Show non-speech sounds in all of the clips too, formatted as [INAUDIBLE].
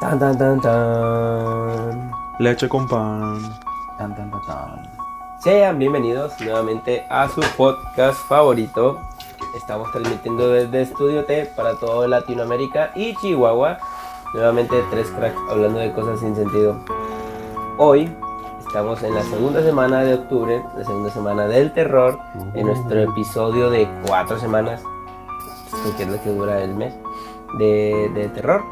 Tan, tan, tan, tan. Leche con pan. Tan, tan, tan, tan. Sean bienvenidos nuevamente a su podcast favorito. Estamos transmitiendo desde Estudio T para toda Latinoamérica y Chihuahua. Nuevamente tres cracks hablando de cosas sin sentido. Hoy estamos en la segunda semana de octubre, la segunda semana del terror, en nuestro episodio de cuatro semanas, que es lo que dura el mes, de, de terror.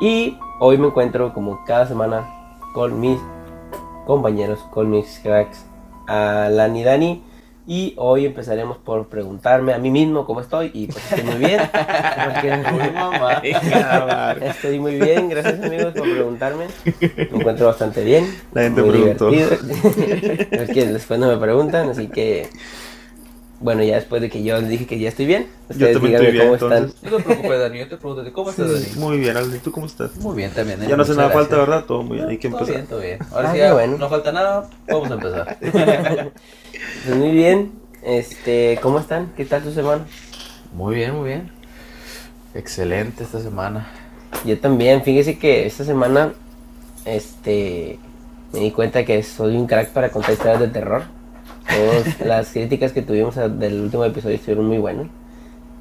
Y hoy me encuentro como cada semana con mis compañeros, con mis cracks, Alan y Dani. Y hoy empezaremos por preguntarme a mí mismo cómo estoy. Y pues estoy muy bien. Porque- [LAUGHS] [LAUGHS] Estoy muy bien, gracias amigos por preguntarme. Me encuentro bastante bien. La gente muy preguntó. divertido. [LAUGHS] es que después no me preguntan, así que. Bueno, ya después de que yo les dije que ya estoy bien, ustedes también díganme estoy bien, cómo entonces. están. No te preocupes, Dani. Yo te pregunto, ¿cómo estás, Dani? Muy bien, Aldi. ¿Tú cómo estás? Muy bien también. ¿eh? Ya no hace nada falta. ¿verdad? Todo muy bien. Hay que Todo empezar. bien, todo bien. Ahora Ah, sí, qué ya bueno. no falta nada. Vamos a empezar. [LAUGHS] Pues muy bien. Este, ¿cómo están? ¿Qué tal su semana? muy bien, muy bien. Excelente esta semana. Yo también, fíjese que esta semana, este, me di cuenta que soy un crack para contar historias de terror. Todas las críticas que tuvimos del último episodio estuvieron muy buenas.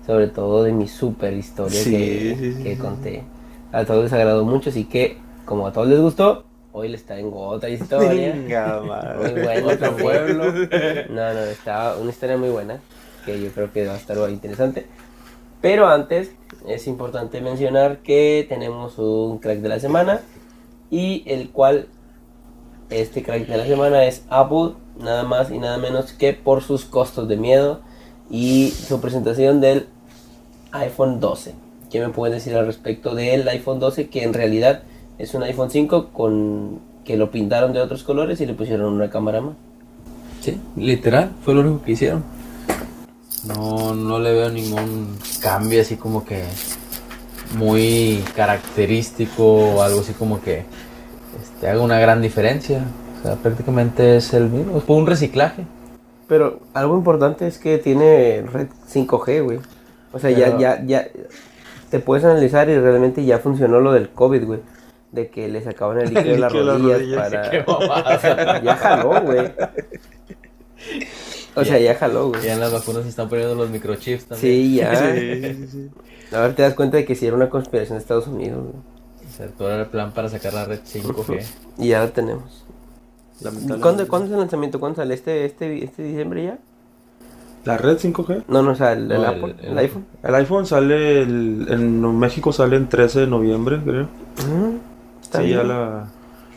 Sobre todo de mi super historia Sí, que, sí, sí, que conté. A todos les agradó mucho, así que, como a todos les gustó, hoy les traigo otra historia. Venga, Muy buena Otro pueblo. No, no, está una historia muy buena, que yo creo que va a estar muy interesante. Pero antes es importante mencionar que tenemos un crack de la semana y el cual este crack de la semana es Apple, nada más y nada menos que por sus costos de miedo y su presentación del iPhone 12. ¿Qué me pueden decir al respecto del iPhone 12 que en realidad es un iPhone 5 con que lo pintaron de otros colores y le pusieron una cámara más? Sí, literal, fue lo único que hicieron. No, no le veo ningún cambio así como que muy característico o algo así como que este, haga una gran diferencia. O sea, prácticamente es el mismo. Fue un reciclaje. Pero algo importante es que tiene red 5G, güey. O sea, ya, Pero- ya, ya te puedes analizar y realmente ya funcionó lo del COVID, güey. De que le sacaban el líquido [LAUGHS] de las rodillas rodillas. para... [LAUGHS] ya jaló, güey. O sea, ya jaló, güey. Ya en las vacunas se están poniendo los microchips también. Sí, ya. Sí, sí, sí. Ahora te das cuenta de que sí era una conspiración de Estados Unidos, güey. O sea, todo era el plan para sacar la red 5G. [LAUGHS] Y ya la tenemos. ¿Cuándo, ¿Cuándo es el lanzamiento? ¿Cuándo sale? ¿Este, este, este diciembre ya? ¿La red 5G? No, no, o sea, el, el No, el- Apple, el, el- iPhone. El iPhone sale el- en México sale el 13 de noviembre, creo. Está sí, bien. ya la,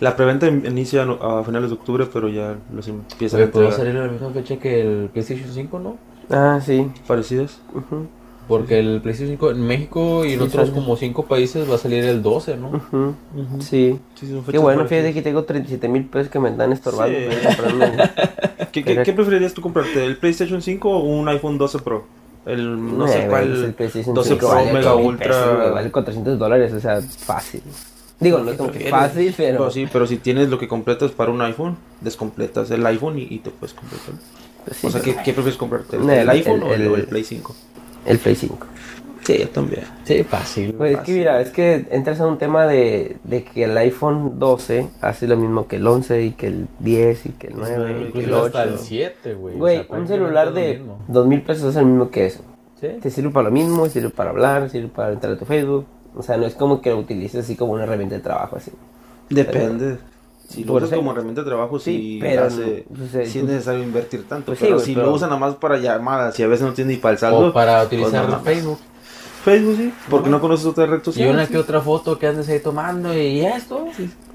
la preventa in- inicia a finales de octubre, pero ya los empiezan a Oye, ¿puedo entregar. salir a la misma fecha que el PlayStation 5, no? Ah, sí. Parecidas. Ujú, Porque el PlayStation 5 en México y en Sí, otros sale. como 5 países va a salir el 12, ¿no? ujú. Sí. Sí, son Qué bueno, fíjate que tengo 37 mil pesos que me están estorbando. Sí. [LAUGHS] ¿Qué, qué, qué preferirías tú comprarte? ¿El PlayStation 5 o un iPhone 12 Pro? El no Eh, sé cuál. el PlayStation 12 5 Pro vale Mega 8,000 Ultra. pesos, vale 400 dólares, o sea, fácil. Digo, no es como que fácil, pero... Pues sí, pero si tienes lo que completas para un iPhone, descompletas el iPhone y, y te puedes completar. pues sí, o sea, pero- ¿qué, qué prefieres comprarte? ¿El, el el- iPhone o el, el- o el Play 5? El Play 5. Sí, yo también. Sí, fácil. Pues es que mira, es que entras a un tema de, de que el iPhone 12 hace lo mismo que el 11 y que el 10 y que el 9 y que el Incluso hasta 8. el 7, güey. o Güey, sea, un celular de. 2 mil pesos es el mismo que eso. Sí. Te sirve para lo mismo, sirve para hablar, sirve para entrar a tu Facebook. O sea, no es como que lo utilices así como una herramienta de trabajo así. Depende. Si lo usas como herramienta de trabajo, sí, Sí, pero hace- pues, eh, sí es tú- necesario invertir tanto. Pues sí, pero si pero- lo usan nada más para llamadas y a veces no tiene ni para el saldo. O para pues utilizar no. Facebook. Facebook, sí. Porque no conoces otra red Y social. una sí. que otra foto que andes ahí tomando y esto.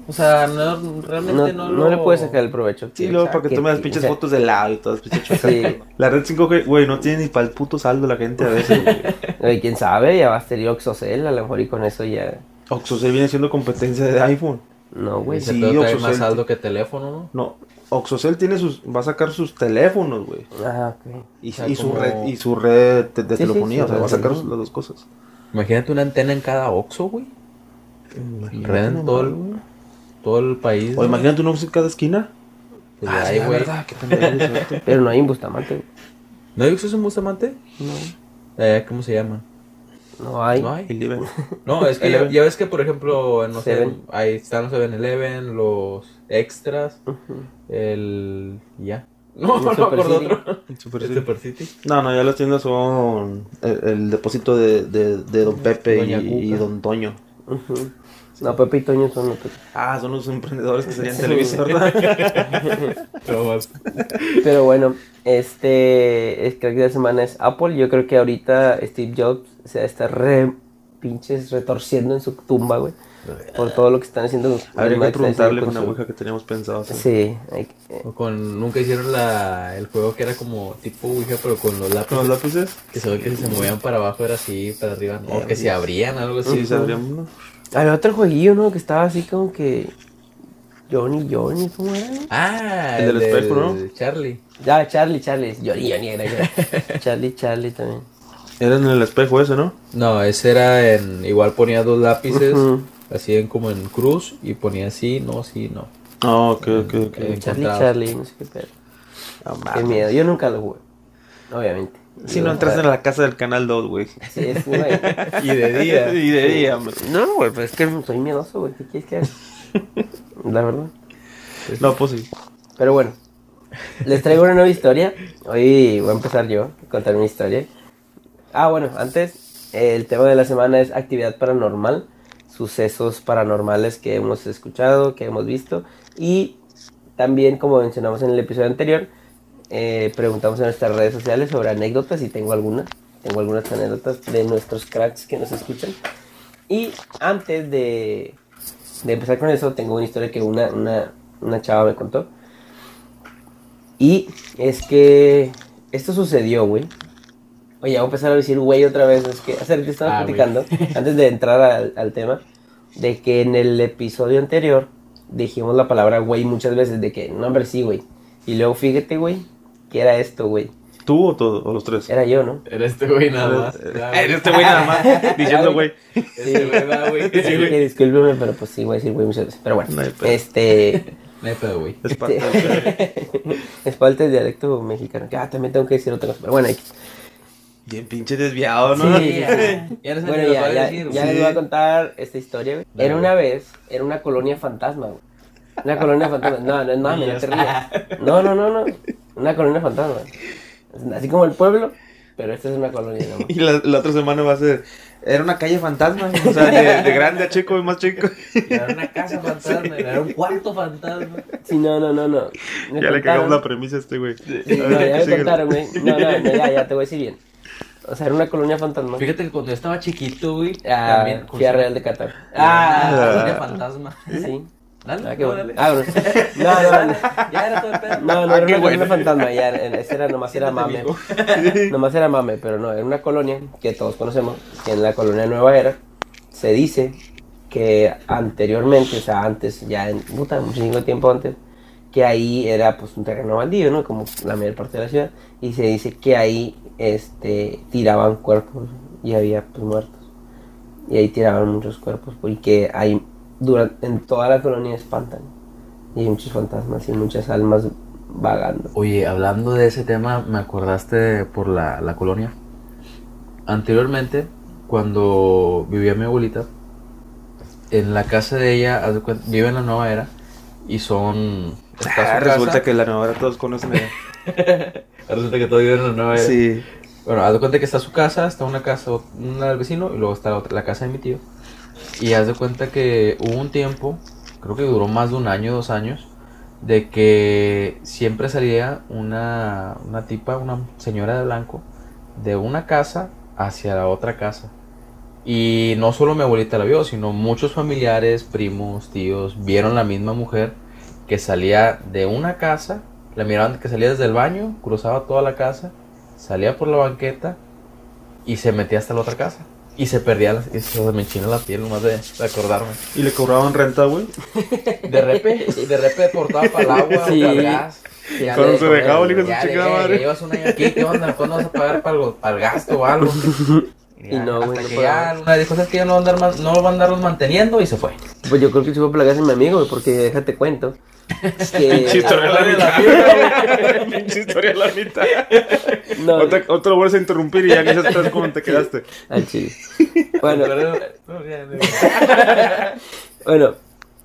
O sea, no, realmente No, no, no lo... le puedes sacar el provecho. Sí, luego para que tomes las pinches o sea, fotos de lado y todas pinches. Sí. La red 5G, güey, no tiene ni para el puto saldo la gente a veces. güey. [LAUGHS] Quién sabe, ya va a ser Oxocell, a lo mejor y con eso ya. Oxocell viene siendo competencia de iPhone. No, güey. Sí, Oxocell- más saldo que teléfono, ¿no? No, Oxocell tiene sus, va a sacar sus teléfonos, güey. Ah, ok. Y, O sea, y su red, y su red de, de Sí, sí, telefonía, sí, o sea, va a sacar las dos cosas. Imagínate una antena en cada Oxxo, güey. Red en todo el, todo el país. O imagínate un Oxxo en cada esquina. Pues Ah, hay, güey. [LAUGHS] Pero no hay en Bustamante, güey. ¿No hay Oxxos en Bustamante? No. Eh, ¿Cómo se llama? No hay. No hay. Eleven. [LAUGHS] No, es que ya, Eleven. ya ves que, por ejemplo, no sé, Seven. ahí están los 7-Eleven, los extras, el... ya. No, [LAUGHS] no me Super acuerdo City. otro. El Super City. Super City. No, no, ya las tiendas son el, el depósito de, de, de Don Pepe y, Don Toño. No, Pepe y Toño son otros. Ah, son los emprendedores que serían Televisa, ¿verdad? [LAUGHS] Pero más. Pero bueno, este es crack de la semana es Apple. Yo creo que ahorita Steve Jobs se está re pinches retorciendo en su tumba, güey. Por todo lo que están haciendo. los Habría que preguntarle con la ouija que teníamos pensado. Sí, hay que- O con, nunca hicieron la, el juego que era como tipo Ouija, pero con los lápices. ¿Con los lápices? Que se ve que si se movían para abajo era así, para arriba. O que se abrían, algo así. Sí. Había otro jueguillo, ¿no? Que estaba así como que. Johnny, Johnny, ¿cómo era? Ah, El del espejo, ¿no? Charlie. Ya, Charlie, Charlie. Johnny, Johnny era. era. [LAUGHS] Charlie, Charlie también. Era en el espejo ese, ¿no? No, ese era en. Igual ponía dos lápices, así en como en cruz, y ponía así, no, sí, no. Ah, ok, ok, ok. Eh, Charlie. Charlie, no sé qué pedo. Ah, Qué miedo. Yo nunca lo jugué. Obviamente. Si no entras en la casa del canal 2, güey. Sí, es, güey. [LAUGHS] Y de día. [LAUGHS] Y de día, hombre. No, güey, pues es que soy miedoso, güey. ¿Qué quieres que haga? [LAUGHS] La verdad. No, pues sí. Pero bueno, les traigo una nueva historia. Hoy voy a empezar yo a contar una historia. Ah, bueno, antes, el tema de la semana es actividad paranormal, sucesos paranormales que hemos escuchado, que hemos visto. Y también, como mencionamos en el episodio anterior, eh, preguntamos en nuestras redes sociales sobre anécdotas y tengo algunas. Tengo algunas anécdotas de nuestros cracks que nos escuchan. Y antes de, de empezar con eso, tengo una historia que una, una, una chava me contó. Y es que esto sucedió, güey. Oye, voy a empezar a decir güey otra vez. Es que hace que estaba Ah, platicando, [LAUGHS] antes de entrar al, al tema, de que en el episodio anterior dijimos la palabra güey muchas veces, de que, no, hombre, sí, güey. Y luego fíjate, güey, que era esto, güey. ¿Tú o todo? ¿O los tres? Era yo, ¿no? Era este güey nada más. Era este güey nada más [LAUGHS] diciendo, güey. Este güey. Sí, que discúlpeme, pero pues sí, voy a decir güey muchas veces. Pero bueno, No hay pedo. este... No hay pedo, güey. Es parte del- [LAUGHS] es parte del dialecto mexicano. Ah, también tengo que decir otra cosa. Pero bueno, X. Bien pinche desviado, ¿no? Sí, [LAUGHS] sí, sí. Ya no sé Bueno, ya, ya, decir, ya les voy a contar esta historia, güey. Era una vez, era una colonia fantasma, güey. Una colonia fantasma. No, no, no, no te [LAUGHS] rías. No, no, no, no. Una colonia fantasma. Así como el pueblo, pero esta es una colonia, no. [LAUGHS] Y la, la otra semana va a ser. Era una calle fantasma. O sea, de, de grande a chico y más chico. Era una casa [LAUGHS] fantasma, era un cuarto fantasma. Sí, no, no, no, no. Me Ya le cagamos la premisa a este güey. Sí, A no, ya ¿qué me contaron, güey. [LAUGHS] No, no, no, ya, ya te voy a decir bien. O sea, era una colonia fantasma. Fíjate que cuando yo estaba chiquito, güey, Ah, también. fui a Real de Qatar. Ah, Ah. de fantasma. Sí. Dale, Ah, qué no, bueno. Ah, bueno. [LAUGHS] No, no, no. Ya era todo el pedo. No, no Ah, era una bueno. colonia fantasma, ya, ese era nomás era mame. [LAUGHS] Nomás era mame, pero no, era una colonia que todos conocemos, que en la colonia Nueva Era se dice que anteriormente, o sea, antes, ya en puta, muchísimo tiempo antes, que ahí era pues un terreno baldío, ¿no? Como la mayor parte de la ciudad, y se dice que ahí este tiraban cuerpos y había pues muertos. Y ahí tiraban muchos cuerpos, porque ahí durante, en toda la colonia espantan. Y hay muchos fantasmas y muchas almas vagando. Oye, hablando de ese tema, me acordaste por la, la colonia. Anteriormente, cuando vivía mi abuelita, en la casa de ella, vive en la nueva era, y son... está su Ah, resulta casa- que la nueva todos conocen. ella. [LAUGHS] Resulta que todos viven en la nueva era. Sí. Bueno, haz de cuenta que está su casa, está una casa, una del vecino, y luego está la, otra, la casa de mi tío. Y haz de cuenta que hubo un tiempo, creo que duró más de un año, dos años, de que siempre salía una, una tipa, una señora de blanco, de una casa hacia la otra casa. Y no solo mi abuelita la vio, sino muchos familiares, primos, tíos, vieron la misma mujer que salía de una casa, la miraban que salía desde el baño, cruzaba toda la casa, salía por la banqueta y se metía hasta la otra casa. Y se perdía, la- y se me enchina la piel nomás de, de acordarme. Y le cobraban renta, güey. De repente, de repente portaba para el agua, [LAUGHS] Sí. para el gas. Cuando le- se dejaba el hijo de su eh, madre. Llevas un año aquí, ¿qué onda? ¿Cuándo vas a pagar para, el- para el gasto o algo? [LAUGHS] Y no, hasta güey, no que ya una dijo, ¿sabes que ya no van a andar, más, no van a andarlos manteniendo? Y se fue. Pues yo creo que sí fue por la casa de mi amigo, güey, porque déjate cuento. Pinche [LAUGHS] Que, historia a la mitad. Pinche historia a la mitad. no, Otra, otro lo vuelves a interrumpir y ya que estás como te quedaste. al [LAUGHS] chile. Bueno. [LAUGHS] Bueno,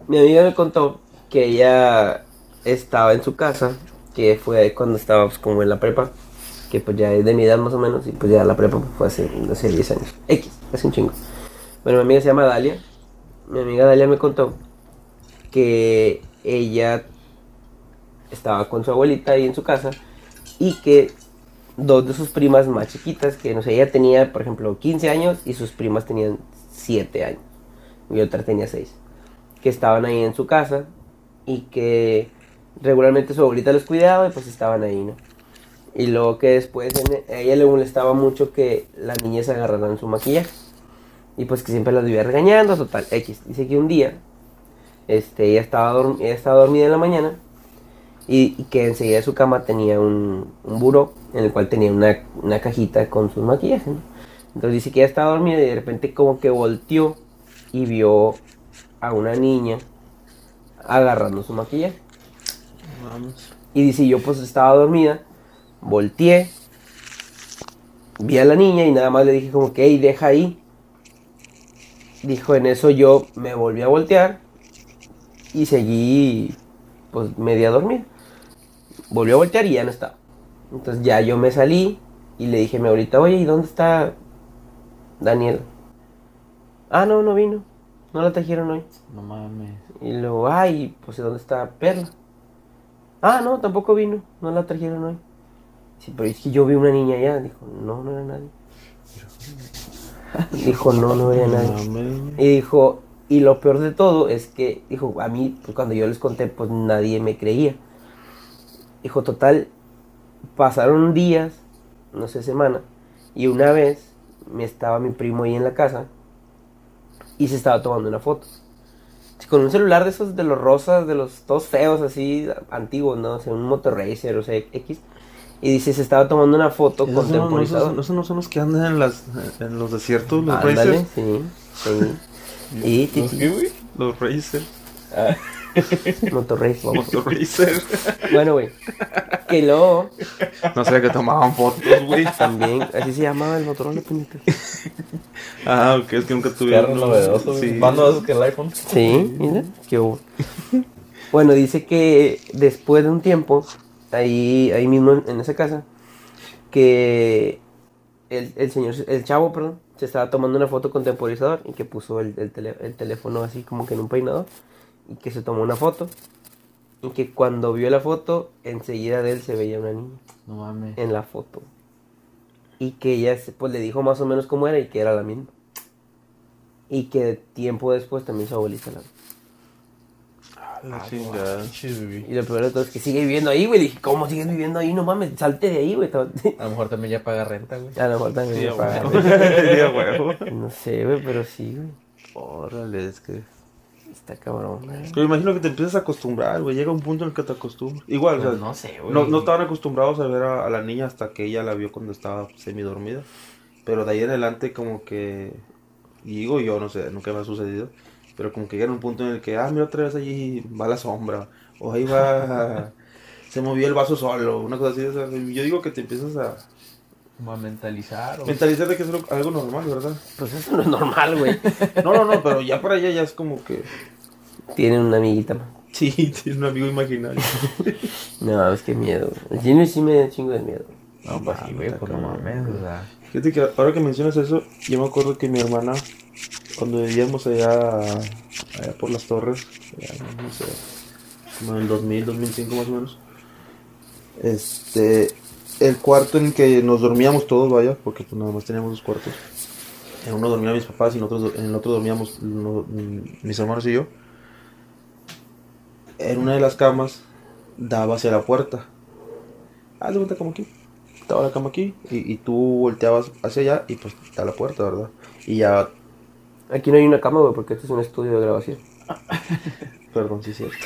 mi amiga me contó que ella estaba en su casa, que fue cuando estaba pues, como en la prepa, que pues ya es de mi edad más o menos, y pues ya la prepa fue hace, hace 10 años. X, hace un chingo. Bueno, mi amiga se llama Dalia. Mi amiga Dalia me contó que ella estaba con su abuelita ahí en su casa y que dos de sus primas más chiquitas, que no sé, ella tenía, por ejemplo, 15 años y sus primas tenían 7 años y otra tenía 6, que estaban ahí en su casa y que regularmente su abuelita los cuidaba y pues estaban ahí, ¿no? Y luego que después a ella le molestaba mucho que las niñas agarraran su maquillaje y pues que siempre las vivía regañando, total, X. Dice que un día este, ella, estaba ella estaba dormida en la mañana y, y que enseguida de su cama tenía un, un buró en el cual tenía una, una cajita con sus maquillajes. ¿no? Entonces dice que ella estaba dormida y de repente como que volteó y vio a una niña agarrando su maquillaje. Vamos. Y dice, yo pues estaba dormida, volteé, vi a la niña y nada más le dije como que, hey, deja ahí. Dijo, en eso yo me volví a voltear y seguí pues media dormida. Volvió a voltear y ya no estaba. Entonces ya yo me salí y le dije a mi abuelita, oye, ¿y dónde está Daniel? Ah, no, no vino. No la trajeron hoy. No mames. Y luego, ay, pues ¿dónde está Perla? Ah, no, tampoco vino, no la trajeron hoy. Sí, pero es que yo vi una niña allá. Dijo, no, no era nadie. [LAUGHS] Dijo, no, no era nadie. Y dijo, y lo peor de todo es que, dijo, a mí, pues cuando yo les conté, pues nadie me creía. Dijo, total, pasaron días, no sé, semana, y una vez me estaba mi primo ahí en la casa y se estaba tomando una foto. Con un celular de esos de los rosas, de los todos feos, así, antiguos, ¿no? O sea, un Motorracer, o sea, X. Y dice, se estaba tomando una foto con ¿Esos no, no, temporizador. esos- no son los que andan en, las, en los desiertos, los Ándale, racers? sí, sí. Y ¿Los qué, güey? Los racers. Motorracer, [LAUGHS] vamos. Los racers. Bueno, güey. Que luego No sé, que tomaban fotos, güey. [LAUGHS] también, así se llamaba el Motorola, puñetas. Ah, ok, es que nunca tuvieron. Carro novedoso. Sí. Más novedoso que el iPhone. Sí, mira, qué hubo. Bueno, dice que después de un tiempo, ahí, ahí mismo en, en esa casa, que el, el señor, el chavo, perdón, se estaba tomando una foto con temporizador y que puso el, el tele- el teléfono así como que en un peinador y que se tomó una foto y que cuando vio la foto, enseguida de él se veía una niña. No mames. en la foto. Y que ella pues le dijo más o menos cómo era y que era la misma. Y que tiempo después también su abuelita la vio. La chingada. Y lo peor de todo es que sigue viviendo ahí, güey. Le dije, ¿cómo sigues viviendo ahí? No mames, salte de ahí, güey. A lo mejor también ya paga renta, güey. [LAUGHS] A lo mejor también Sí, me a paga, huevo. güey. [LAUGHS] Sí, a huevo. No sé, güey, pero sí, güey. Órale, es que. Está cabrón, güey. Yo me imagino que te empiezas a acostumbrar, güey. Llega un punto en el que te acostumbras. Igual, o sea, Pues no sé, güey. no, no estaban acostumbrados a ver a, a la niña hasta que ella la vio cuando estaba semidormida. Pero de ahí en adelante, como que. y digo yo, no sé, nunca me ha sucedido. Pero como que llega un punto en el que, ah, mira, otra vez allí va la sombra. O ahí va. [LAUGHS] se movió el vaso solo. Una cosa así. o sea, yo digo que te empiezas a Como a mentalizar. o- mentalizar de que es algo- algo normal, ¿verdad? Pues eso no es normal, güey. No, no, no, pero ya para allá ya es como que. Tienen una amiguita más. Sí, tiene un amigo imaginario. [LAUGHS] No, es que miedo. güey. El Jimmy sí me da chingo de miedo. No, pues sí, güey, pues no mames, o sea. Fíjate que ahora que mencionas eso, yo me acuerdo que mi hermana, cuando vivíamos allá, allá por las torres, allá, no sé, como en el 2000, 2005 más o menos, este, el cuarto en que nos dormíamos todos, vaya, porque pues nada más teníamos dos cuartos. En uno dormían mis papás y en, otro, en el otro dormíamos mis hermanos y yo. En una de las camas daba hacia la puerta. Haz de cuenta como aquí. Estaba la cama aquí y, y tú volteabas hacia allá y pues está la puerta, ¿verdad? Y ya, Aquí no hay una cama, güey, porque este es un estudio de grabación. [LAUGHS] perdón, sí es cierto.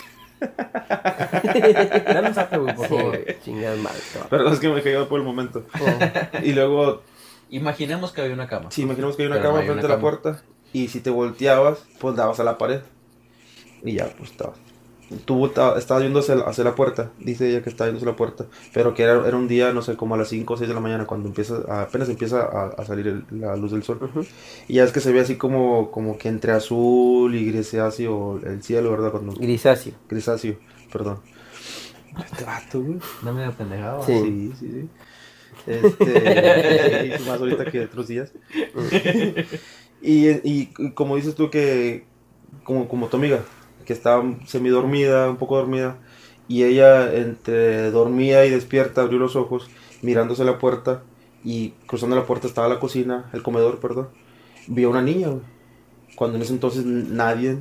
Dale un zape, güey, por Sí, favor. güey, chingadas madre. Perdón, es que me cayó por el momento. Y luego, Imaginemos que había una cama. si imaginamos que hay una Pero no cama hay frente una a la cama. puerta y si te volteabas, pues dabas a la pared. Y ya, pues estaba. Tuvo, estaba, estaba yendo hacia, hacia la puerta, dice ella que estaba yendo hacia la puerta, pero que era, era un día, no sé, como a las 5 o 6 de la mañana, cuando empieza, apenas empieza a, a salir el- la luz del sol. Y ya es que se ve así como, como que entre azul y grisáceo el cielo, ¿verdad? Cuando, Grisáceo. grisáceo, perdón. Este vato, güey. No me pendejado. Sí. Sí, sí, sí. Este, [LAUGHS] sí, más ahorita que otros días. y, y, y como dices tú que, como, como tu amiga, que estaba semidormida, un poco dormida, y ella entre dormía y despierta abrió los ojos, mirándose la puerta, y cruzando la puerta estaba la cocina, el comedor, perdón, vio una niña, güey. Cuando en ese entonces nadie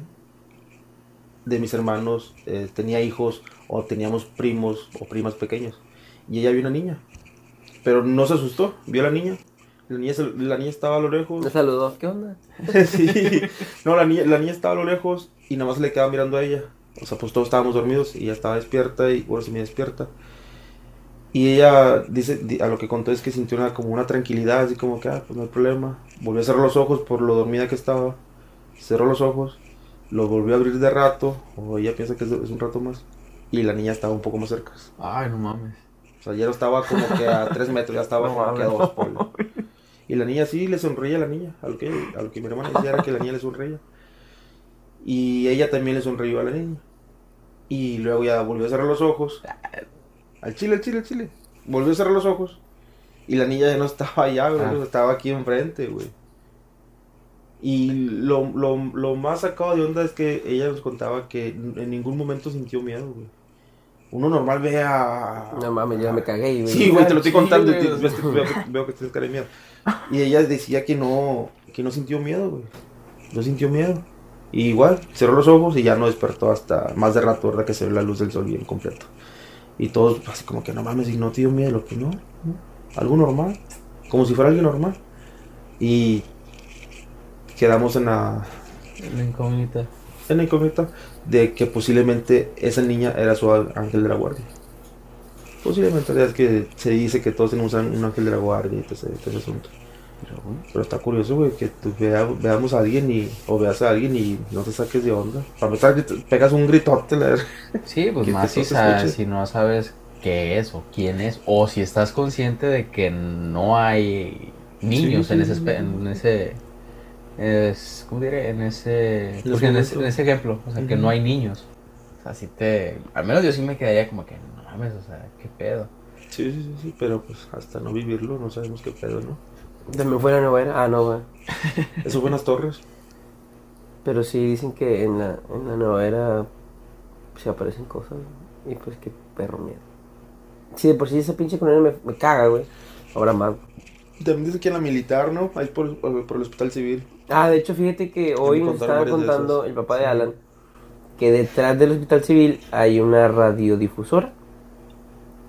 de mis hermanos eh, tenía hijos o teníamos primos o primas pequeños. Y ella vio una niña. Pero no se asustó, vio a la niña. La niña, la niña estaba a lo lejos. Me saludó. ¿Qué onda? [LAUGHS] sí. No, la niña, la niña estaba a lo lejos y nada más le quedaba mirando a ella. O sea, pues todos estábamos dormidos y ella estaba despierta y bueno, se me despierta. Y ella dice, di- a lo que contó es que sintió una, como una tranquilidad, así como que, ah, pues no hay problema. Volvió a cerrar los ojos por lo dormida que estaba. Cerró los ojos, los volvió a abrir de rato, o ella piensa que es, un rato más. Y la niña estaba un poco más cerca. Ay, no mames. O sea, ya no estaba como que a tres metros, ya estaba No como que a dos. ponle. Y la niña sí le sonreía a la niña. A lo que, a lo que mi hermana decía era que la niña le sonreía. Y ella también le sonrió a la niña. Y luego ya volvió a cerrar los ojos. Al chile, al chile, al chile. Volvió a cerrar los ojos. Y la niña ya no estaba allá, güey. Ah. Estaba aquí enfrente, güey. Y lo, lo, lo más sacado de onda es que ella nos contaba que en ningún momento sintió miedo, güey. Uno normal ve a... No mames, ya me cagué, güey. Sí, güey, te lo estoy contando. te- ves que- veo, que- veo que tienes cara de miedo. Y ella decía que no, que no sintió miedo, güey. No sintió miedo. Y igual, cerró los ojos y ya no despertó hasta más de rato, ¿verdad? Que se ve la luz del sol bien completo. Y todos así como que no mames, y no te dio miedo, lo que no, no. Algo normal. Como si fuera alguien normal. Y quedamos en la, La incógnita. en la incógnita de que posiblemente esa niña era su ángel de la guardia. Posiblemente, es que se dice que todos tenemos un ángel de la guardia y todo ese asunto. Pero, está curioso, güey, que tú vea- veamos a alguien y, o veas a alguien y no te saques de onda. Para empezar, que pegas un gritote, la verdad. Sí, pues más si, se sa- escuche. si no sabes qué es o quién es, o si estás consciente de que no hay niños Sí, en sí, ese, en ese, es, ¿cómo diré? En ese, en, ese, momento. en ese ejemplo, o sea, que no hay niños. O sea, si te, al menos yo sí me quedaría como que, no mames, o sea, qué pedo. Sí, sí, sí, sí, pero pues hasta no vivirlo no sabemos qué pedo, ¿no? También fue la nueva era. Ah, no, güey. [LAUGHS] Eso fue en las torres. Pero sí dicen que en la, en la nueva era se aparecen cosas. Y pues qué perro miedo. Sí, de por sí esa pinche colonia me, me caga, güey. Ahora más. También dice que en la militar, ¿no? Ahí por, por el hospital civil. Ah, de hecho, fíjate que hoy me nos estaba de contando el papá de. Alan que detrás del hospital civil hay una radiodifusora.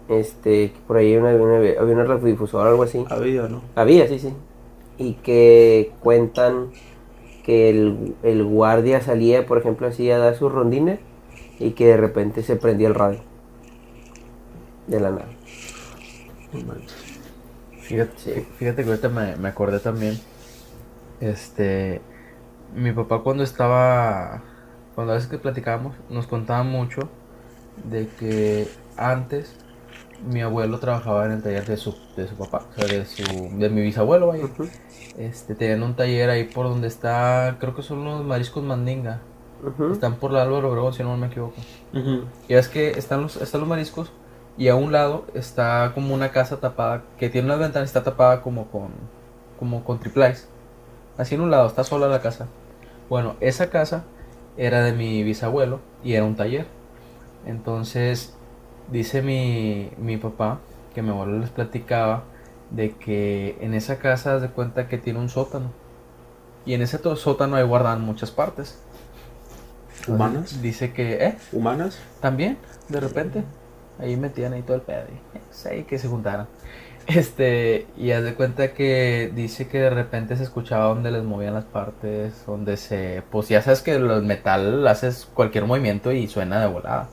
Este, por ahí una, una- había una radiodifusora o algo así. Había, ¿no? Había, sí, sí. Y que cuentan que el, el guardia salía, por ejemplo, así a dar sus rondines y que de repente se prendía el radio. De la nada. Fíjate, Sí. fíjate que ahorita me, me acordé también. Este. Mi papá, cuando estaba. Cuando a veces que platicábamos, nos contaba mucho de que antes mi abuelo trabajaba en el taller de su, de su papá, o sea, de, su, de mi bisabuelo, vaya. Este, tenían un taller ahí por donde está, creo que son los mariscos Mandinga. Ujú. Están por la Álvaro Obregón, si no me equivoco. Y es que están los, están los mariscos y a un lado está como una casa tapada que tiene unas ventanas y está tapada como con como con triplais. Así en un lado, está sola la casa. Bueno, esa casa era de mi bisabuelo y era un taller. Entonces, dice mi, mi papá que mi abuelo les platicaba de que en esa casa haz de cuenta que tiene un sótano. Y en ese sótano ahí guardan muchas partes. ¿Humanas? Dice que, ¿eh? ¿Humanas? También, de repente, ahí metían ahí todo el pedo. Y, eh, pues, ahí que se juntaran. Este, y haz de cuenta que dice que de repente se escuchaba donde les movían las partes, donde se. Pues ya sabes que el metal haces cualquier movimiento y suena de volada.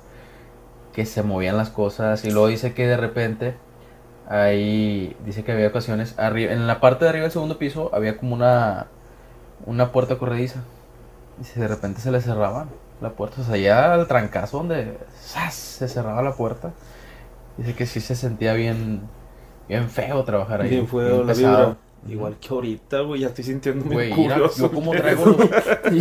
Que se movían las cosas. Y luego dice que de repente. Ahí dice que había ocasiones. Arriba, en la parte de arriba del segundo piso había como una. Una puerta corrediza. Y si de repente se le cerraba la puerta, o sea, ya al trancazo donde ¡zas! se cerraba la puerta. Dice que sí se sentía bien, bien feo trabajar ahí. Bien fue bien la pesado. vibra. Igual que ahorita, güey, ya estoy sintiendo Güey, curioso. yo como [LAUGHS] traigo. Estoy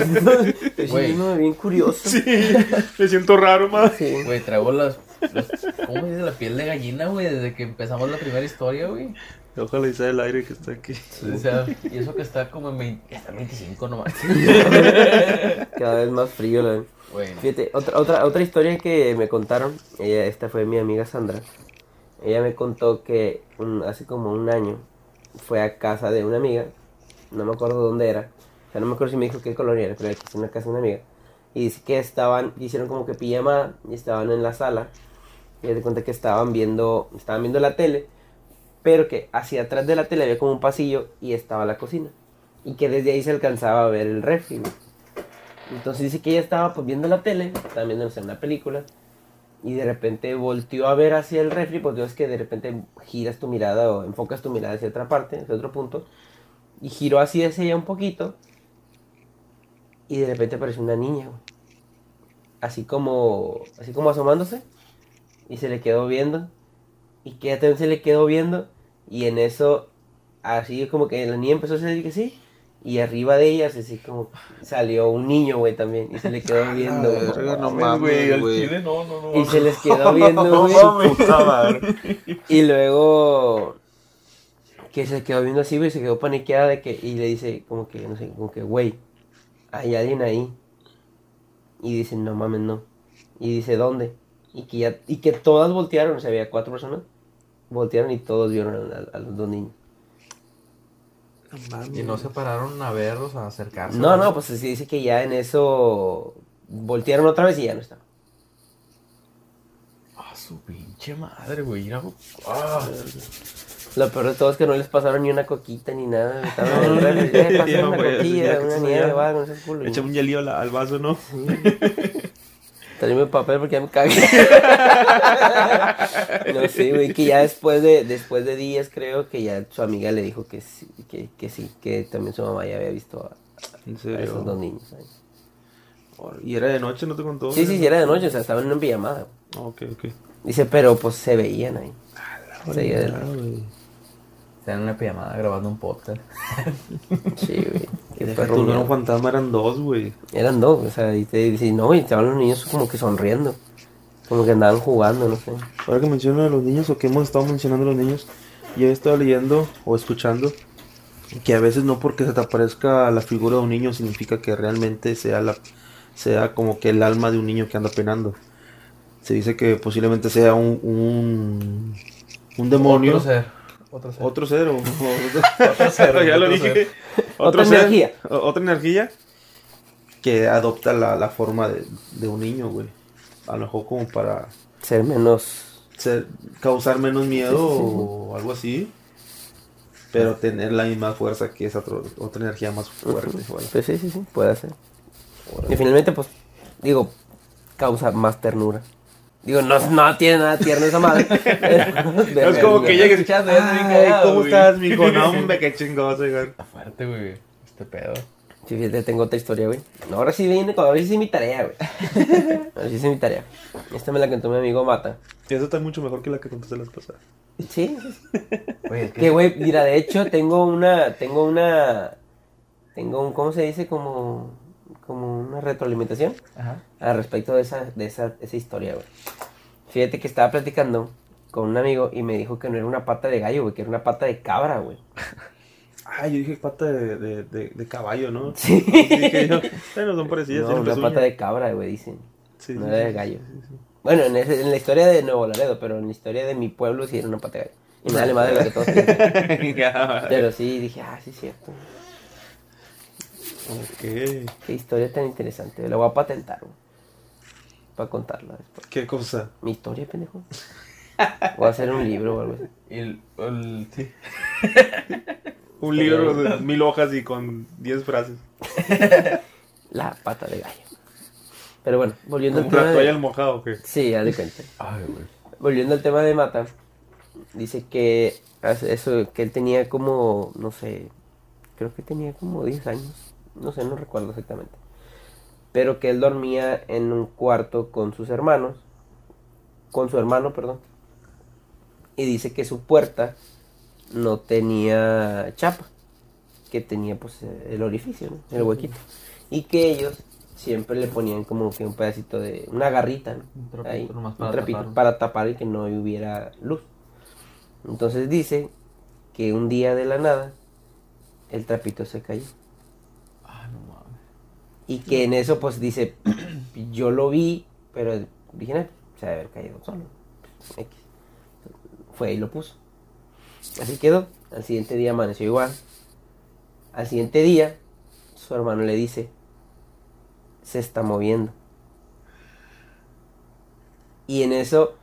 sintiéndome bien curioso. Sí, [LAUGHS] me siento raro, más. Sí. Güey, traigo las, las- ¿Cómo se dice? La piel de gallina, güey, desde que empezamos la primera historia, güey. Ojalá y sea el aire que está aquí. O sea, y eso que está como en 20, está en 25 nomás. [LAUGHS] Cada vez más frío. La... Güey, Fíjate, otra, otra, otra historia que me contaron, ella, esta fue mi amiga Sandra. Ella me contó que un- hace como un año fue a casa de una amiga, no me acuerdo dónde era, o sea, no me acuerdo si me dijo qué colonia era, pero era una casa de una amiga. Y dice que estaban, hicieron como que pijama y estaban en la sala. Y de cuenta que estaban viendo, estaban viendo la tele, pero que hacia atrás de la tele había como un pasillo y estaba la cocina. Y que desde ahí se alcanzaba a ver el refri. Entonces dice que ella estaba pues viendo la tele, estaba viendo una película, y de repente volteó a ver hacia el refri, pues es que de repente giras tu mirada o enfocas tu mirada hacia otra parte, hacia otro punto, y giró así hacia allá un poquito, y de repente apareció una niña, así como, así como asomándose, y se le quedó viendo, y que ella también se le quedó viendo, y en eso, así como que la niña empezó a decir que sí, y arriba de ella, así como salió un niño, güey, también, y se le quedó viendo, güey. verga, no mames, güey, al güey. chile no, no, no. Y se les quedó [LAUGHS] viendo, güey. Y luego que se quedó viendo así, güey, se quedó paniqueada de que y le dice como que no sé, como que, güey, hay alguien ahí. Y dice, "No mames, no." Y dice, "¿Dónde?" Y que ya y que todas voltearon, o sea, había cuatro personas. Voltearon y todos vieron a, a los dos niños. Y no se pararon a verlos, a acercarse. No, no, pues sí dice que ya en eso voltearon otra vez y ya no estaba. Ah, su pinche madre, güey. Ah, Lo peor de todo es que no les pasaron ni una coquita ni nada. Estaban en [LAUGHS] el eh, una coquilla, una se nieve algo, no sé culo. Echa un hielillo al, al vaso, ¿no? Tráeme papel porque ya me cagué. [LAUGHS] no sé, güey, que ya después de, después de días creo que ya su amiga le dijo que sí, que, que sí, que también su mamá ya había visto a, esos dos niños. ahí. ¿Y era de noche, no te contó? Sí, sí, sí, era de noche, o sea, estaban en una pijamada. Ok, ok. Dice, pero pues se veían ahí. Se veía de güey. Están en una pijamada grabando un podcast. [LAUGHS] Sí, güey. miedo. un fantasma, eran dos, güey. Eran dos, o sea, y te dice, no, y estaban los niños como que sonriendo. Como que andaban jugando, no sé. Ahora que mencionan a los niños, o que hemos estado mencionando a los niños, yo he estado leyendo o escuchando que a veces no porque se te aparezca la figura de un niño significa que realmente sea la sea como que el alma de un niño que anda penando. Se dice que posiblemente sea un un, un demonio, Otro ser. Otro ser. otro ser, o- [LAUGHS] Otro ser, ya lo otro dije. Otra energía. otra energía que adopta la, la forma de, de un niño, güey. A lo mejor como para Ser menos... ser- causar menos miedo o algo así. Pero tener la misma fuerza que esa otro- otra energía más fuerte. güey. Pues sí, sí, sí, puede ser. Y finalmente, pues, digo, causa más ternura. Digo, no, no tiene nada tierno esa madre. [LAUGHS] No es como que llegues escuchando, "Ay, cagado, ¿Cómo güey". estás, mijo? No, [LAUGHS] hombre, qué chingoso, güey. Está fuerte, güey. Este pedo. Sí, fíjate, tengo otra historia, güey. No, ahora sí viene, ahora sí es mi tarea, güey. [LAUGHS] Ahora sí es mi tarea. Esta me la contó mi amigo Mata. Eso está mucho mejor que la que contaste las pasadas. Sí, Güey, es que que güey, mira, de hecho tengo una, tengo una, tengo un, ¿cómo se dice? Como, como una retroalimentación Ajá. al respecto de esa, de esa, esa historia, güey. Fíjate que estaba platicando con un amigo y me dijo que no era una pata de gallo, güey, que era una pata de cabra, güey. [LAUGHS] Ah, yo dije pata de, de, de, de caballo, ¿no? Sí. Dije yo, bueno, son parecidas. No, una pezuña. pata de cabra, güey, dicen. Sí, no sí, era de gallo. sí, sí. Bueno, en, ese- en la historia de Nuevo Laredo, pero en la historia de mi pueblo sí era una pata de gallo. Y me vale madre lo que todos. [LAUGHS] Pero sí, dije, ah, sí es cierto. Ok. Qué historia tan interesante. La voy a patentar, güey. Para contarla después. ¿Qué cosa? ¿Mi historia, pendejo? Voy a hacer un libro o algo así. Y el, el- sí. Un libro de mil hojas y con diez frases. [LAUGHS] La pata de gallo. Pero bueno, volviendo al tema de... al mojado, ¿o qué? Sí, ya de cuenta. Ay, güey. Volviendo al tema de Mata, dice que hace eso, que él tenía como, no sé, creo que tenía como 10 años, no sé, no recuerdo exactamente. pero que él dormía en un cuarto con sus hermanos, con su hermano, perdón, y dice que su puerta no tenía chapa, que tenía pues el orificio, ¿no? el huequito, y que ellos siempre le ponían como que un pedacito de una garrita, ¿no? Un trapito Ahí, nomás un para trapito para tapar y que no hubiera luz. Entonces dice que un día de la nada el trapito se cayó. Y que en eso, pues dice, [CLEARS THROAT] yo lo vi, pero dije, "Nah, se debe haber caído solo. X". Fue y lo puso. Así quedó. Al siguiente día amaneció igual. Al siguiente día, su hermano le dice, se está moviendo. Y en eso,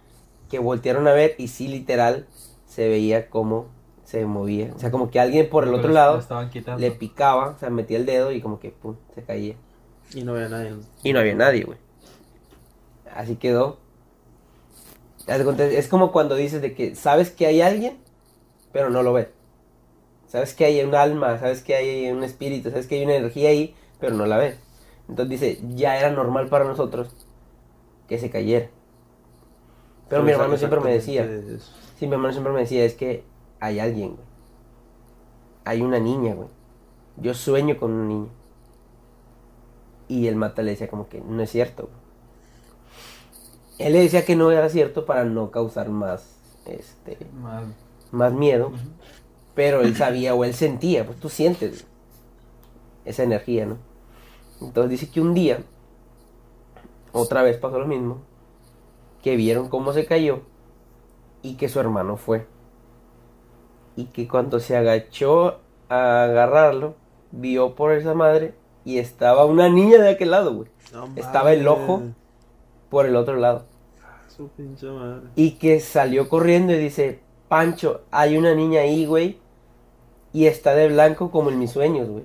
que voltearon a ver, y sí, literal, se veía como se movía. O sea, como que alguien por el otro lado le picaba, o sea, metía el dedo y como que pum, se caía. Y no había nadie. Y no había nadie, güey. Así quedó. Es como cuando dices de que sabes que hay alguien, pero no lo ves. Sabes que hay un alma, sabes que hay un espíritu, sabes que hay una energía ahí, pero no la ves. Entonces dice, ya era normal para nosotros que se cayera. Pero mi hermano siempre me decía, sí, mi hermano siempre me decía, es que hay alguien, güey. Hay una niña, güey. Yo sueño con una niña. Y el mata le decía como que no es cierto. Él le decía que no era cierto para no causar más, este, Más- más miedo. Pero él sabía o él sentía, pues tú sientes esa energía, ¿no? Entonces dice que un día, otra vez pasó lo mismo, que vieron cómo se cayó y que su hermano fue. Y que cuando se agachó a agarrarlo, vio por esa madre y estaba una niña de aquel lado, güey. No Estaba el ojo. Por el otro lado. Su pinche madre. Y que salió corriendo y dice, Pancho, hay una niña ahí, güey. Y está de blanco como en mis sueños, güey.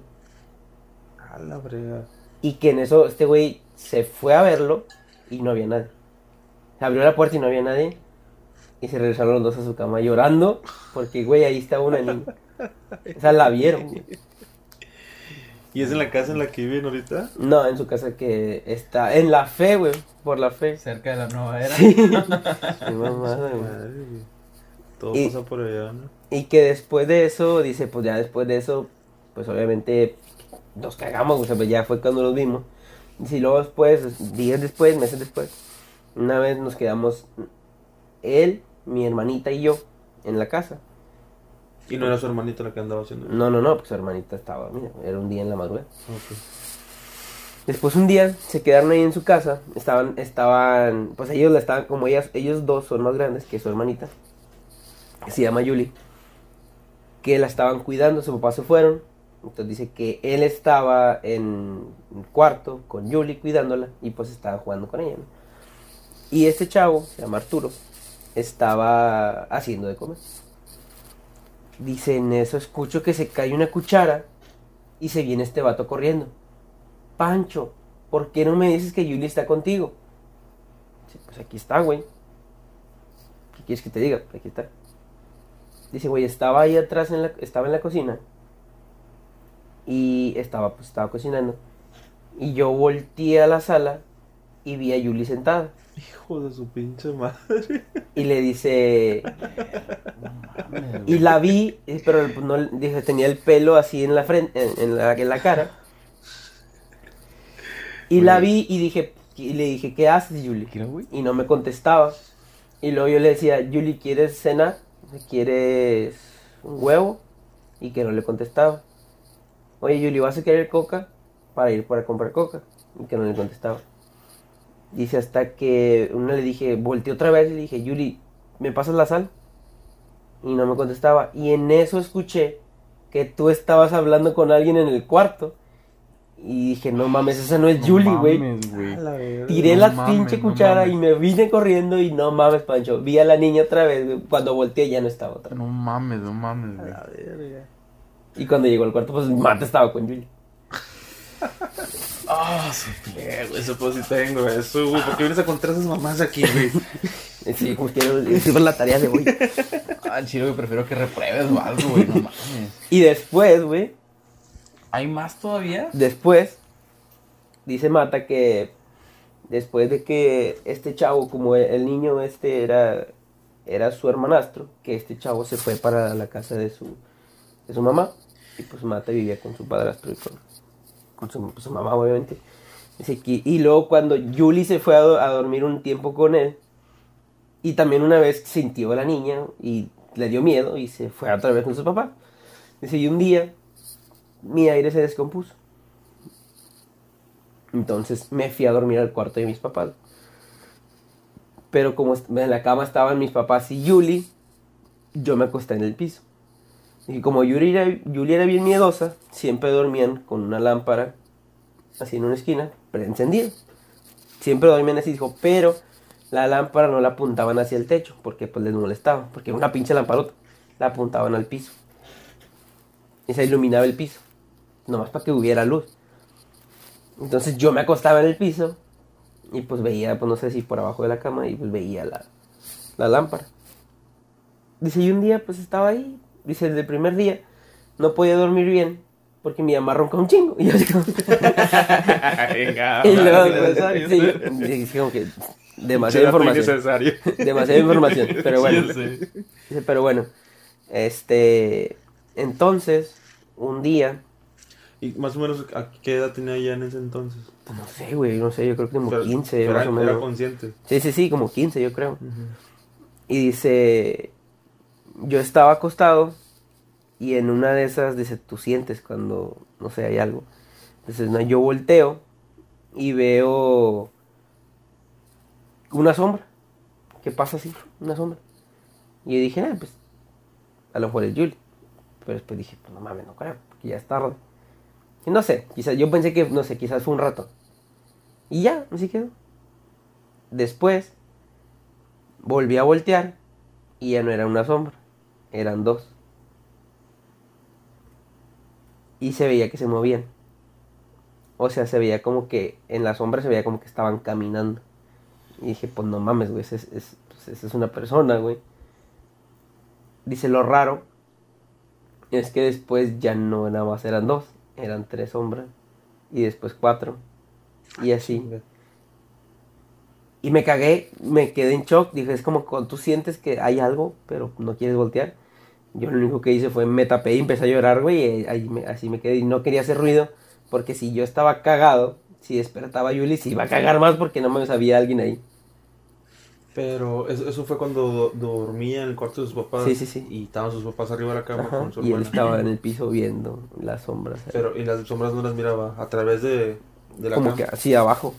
A la brega. Y que en eso este güey se fue a verlo y no había nadie. Abrió la puerta y no había nadie. Y se regresaron los dos a su cama llorando porque, güey, ahí estaba una niña. O sea, la vieron. güey. ¿Y es en la casa en la que viven ahorita? No, en su casa que está en la fe, güey. Por la fe. Cerca de la nueva era. [LAUGHS] [LAUGHS] Mamada, güey. Todo Y- pasa por allá, ¿no? Y que después de eso, dice, pues ya después de eso, pues obviamente nos cagamos, o sea, pues ya fue cuando los vimos. Y si luego después, días después, meses después, una vez nos quedamos él, mi hermanita y yo en la casa. Y no era su hermanita la que andaba haciendo. No, no, no, porque su hermanita estaba, mira, era un día en la madrugada. Ok. Después un día se quedaron ahí en su casa, estaban, estaban, pues ellos la estaban, como ellas, ellos dos son más grandes que su hermanita, se llama Yuli, que la estaban cuidando, su papá se fueron, entonces dice que él estaba en un cuarto con Yuli cuidándola y pues estaba jugando con ella, ¿no? Y este chavo, se llama Arturo, estaba haciendo de comer. Dice, en eso escucho que se cae una cuchara y se viene este vato corriendo. Pancho, ¿por qué no me dices que Yuli está contigo? Dice, pues aquí está, güey. ¿Qué quieres que te diga? Aquí está. Dice, güey, estaba ahí atrás, en la, estaba en la cocina. Y estaba, pues, estaba cocinando. Y yo volteé a la sala y vi a Yuli sentada. Hijo de su pinche madre. Y le dice, No mames, Y la vi, pero no, dije, tenía el pelo así en la frente, en, en la, en la cara. Y la vi y dije, y le dije, ¿qué haces, güey? Y no me contestaba. Y luego yo le decía, Yuli, ¿quieres cenar? ¿Quieres un huevo? Y que no le contestaba. Oye, Yuli, ¿vas a querer coca? Para ir para comprar coca. Y que no le contestaba. Dice hasta que una le dije, volteé otra vez y le dije, Yuli, ¿me pasas la sal? Y no me contestaba. Y en eso escuché que tú estabas hablando con alguien en el cuarto. Y dije, no mames, esa no es No Yuli, güey. Tiré No la mames, pinche cuchara y me vine corriendo y no mames, Pancho. Vi a la niña otra vez, güey. Cuando volteé ya no estaba otra vez. No mames, no mames, A güey. la verga. Y cuando llegó al cuarto, pues Mata estaba con Yuli. [LAUGHS] Ah, Eh, güey, eso pues sí tengo eso, güey. ¿Por qué vienes a contar esas mamás aquí, güey? [LAUGHS] Sí, pues quiero la tarea de hoy. [LAUGHS] Ah, chilo, güey, prefiero que repruebes o algo, güey, no [LAUGHS] mames. Y después, güey, ¿Hay más todavía? después, dice Mata que después de que este chavo, como el, el niño este era, era su hermanastro, que este chavo se fue para la casa de su, de su mamá. Y pues Mata vivía con su padrastro y con, con su, mamá, obviamente. Y luego cuando Julie se fue a, do- a dormir un tiempo con él, y también una vez sintió a la niña y le dio miedo y se fue otra vez con su papá. Dice, y un día mi aire se descompuso. Entonces me fui a dormir al cuarto de mis papás. Pero como en la cama estaban mis papás y Julie, yo me acosté en el piso. Y como Yuri era, bien miedosa, siempre dormían con una lámpara así en una esquina, pero encendida. Siempre dormían así, dijo, pero la lámpara no la apuntaban hacia el techo, porque pues les molestaba, porque una pinche lamparota, la apuntaban al piso. Y se iluminaba el piso, nomás para que hubiera luz. Entonces yo me acostaba en el piso y pues veía, pues no sé si por abajo de la cama y pues veía la, la lámpara. Dice, y un día pues estaba ahí, dice, desde el primer día no podía dormir bien porque mi mamá ronca un chingo. Y yo así como... [LAUGHS] Venga, [LAUGHS] y luego, necesario. sí, sí, sí, como que demasiada información. [LAUGHS] Demasiada información, pero bueno. Ya pero bueno, este, entonces, un día, ¿Y más o menos a qué edad tenía ella en ese entonces? pues, no sé, güey, no sé, yo creo que como Pero- 15, pero más era, o era menos. consciente. Sí, sí, sí, como 15, yo creo. Y dice, yo estaba acostado y en una de esas, dice, tú sientes cuando, no sé, hay algo. Entonces, no, yo volteo y veo una sombra. ¿Qué pasa así? Una sombra. Y dije, ah, pues, a lo mejor es Julie. Pero después dije, pues no mames, no creo, porque ya es tarde. Y no sé, quizás, yo pensé que, no sé, quizás fue un rato. Y ya, así quedó. Después, volví a voltear y ya no era una sombra, eran dos. Y se veía que se movían. O sea, se veía como que en la sombra se veía como que estaban caminando. Y dije, pues no mames, güey, esa es, es- pues, esa es una persona, güey. Dice, lo raro es que después ya no nada más eran dos, eran tres sombras. Y después cuatro. Y así. Y me cagué, me quedé en shock. Dije, es como cuando tú sientes que hay algo, pero no quieres voltear. Yo lo único que hice fue me tapé y empecé a llorar, güey. Y ahí me- así me quedé y no quería hacer ruido. Porque si yo estaba cagado, si despertaba a Yuli, se iba a cagar más porque no me sabía alguien ahí. Pero eso, eso fue cuando do- dormía en el cuarto de sus papás. Sí, sí, sí. Y estaban sus papás arriba de la cama Ajá, con su Y él hermana. estaba en el piso viendo las sombras. Pero, y las sombras no las miraba a través de, de la como cama. que así abajo.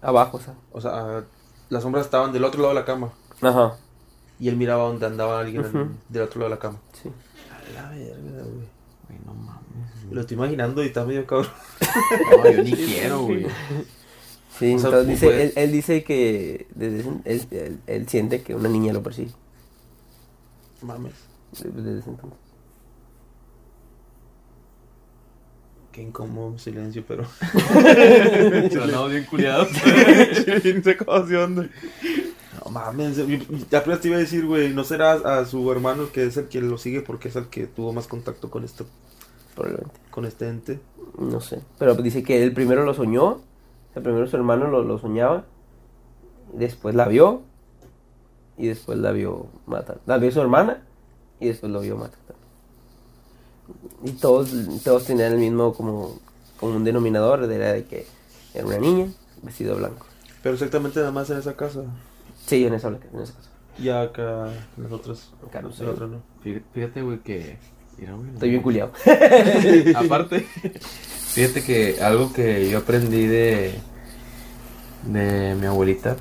Abajo, o sea. O sea, las sombras estaban del otro lado de la cama. Ajá. Y él miraba donde andaba alguien en- del otro lado de la cama. Sí. A la verga, güey. Güey, no mames. Me Lo estoy imaginando y está medio cabrón. No, yo ni quiero, güey. Sí, O sea, entonces dice, pues- él, él dice que desde ese- él, él- él siente que una niña lo persigue. Mames. Desde ese entonces. Qué incómodo silencio, pero. [LAUGHS] Sonamos bien culiados. [LAUGHS] Bien sacado de onda. No mames, apenas te iba a decir, güey, ¿no será a su hermano que es el que lo sigue porque es el que tuvo más contacto con este, Probablemente. con este ente? No sé. Pero dice que él primero lo soñó. O sea, primero su hermano lo, lo soñaba. Después la vio. Y después la vio matar. La vio su hermana. Y después lo vio matar. Y todos, todos tenían el mismo como, como un denominador. Era de que era una niña vestido blanco. Pero exactamente nada más en esa casa. Sí, en esa, en esa casa. Y acá las otras. Acá no Fíjate, güey, que. Mira, güey, no Estoy bien culiado. [LAUGHS] Aparte, fíjate que algo que yo aprendí de, de mi abuelita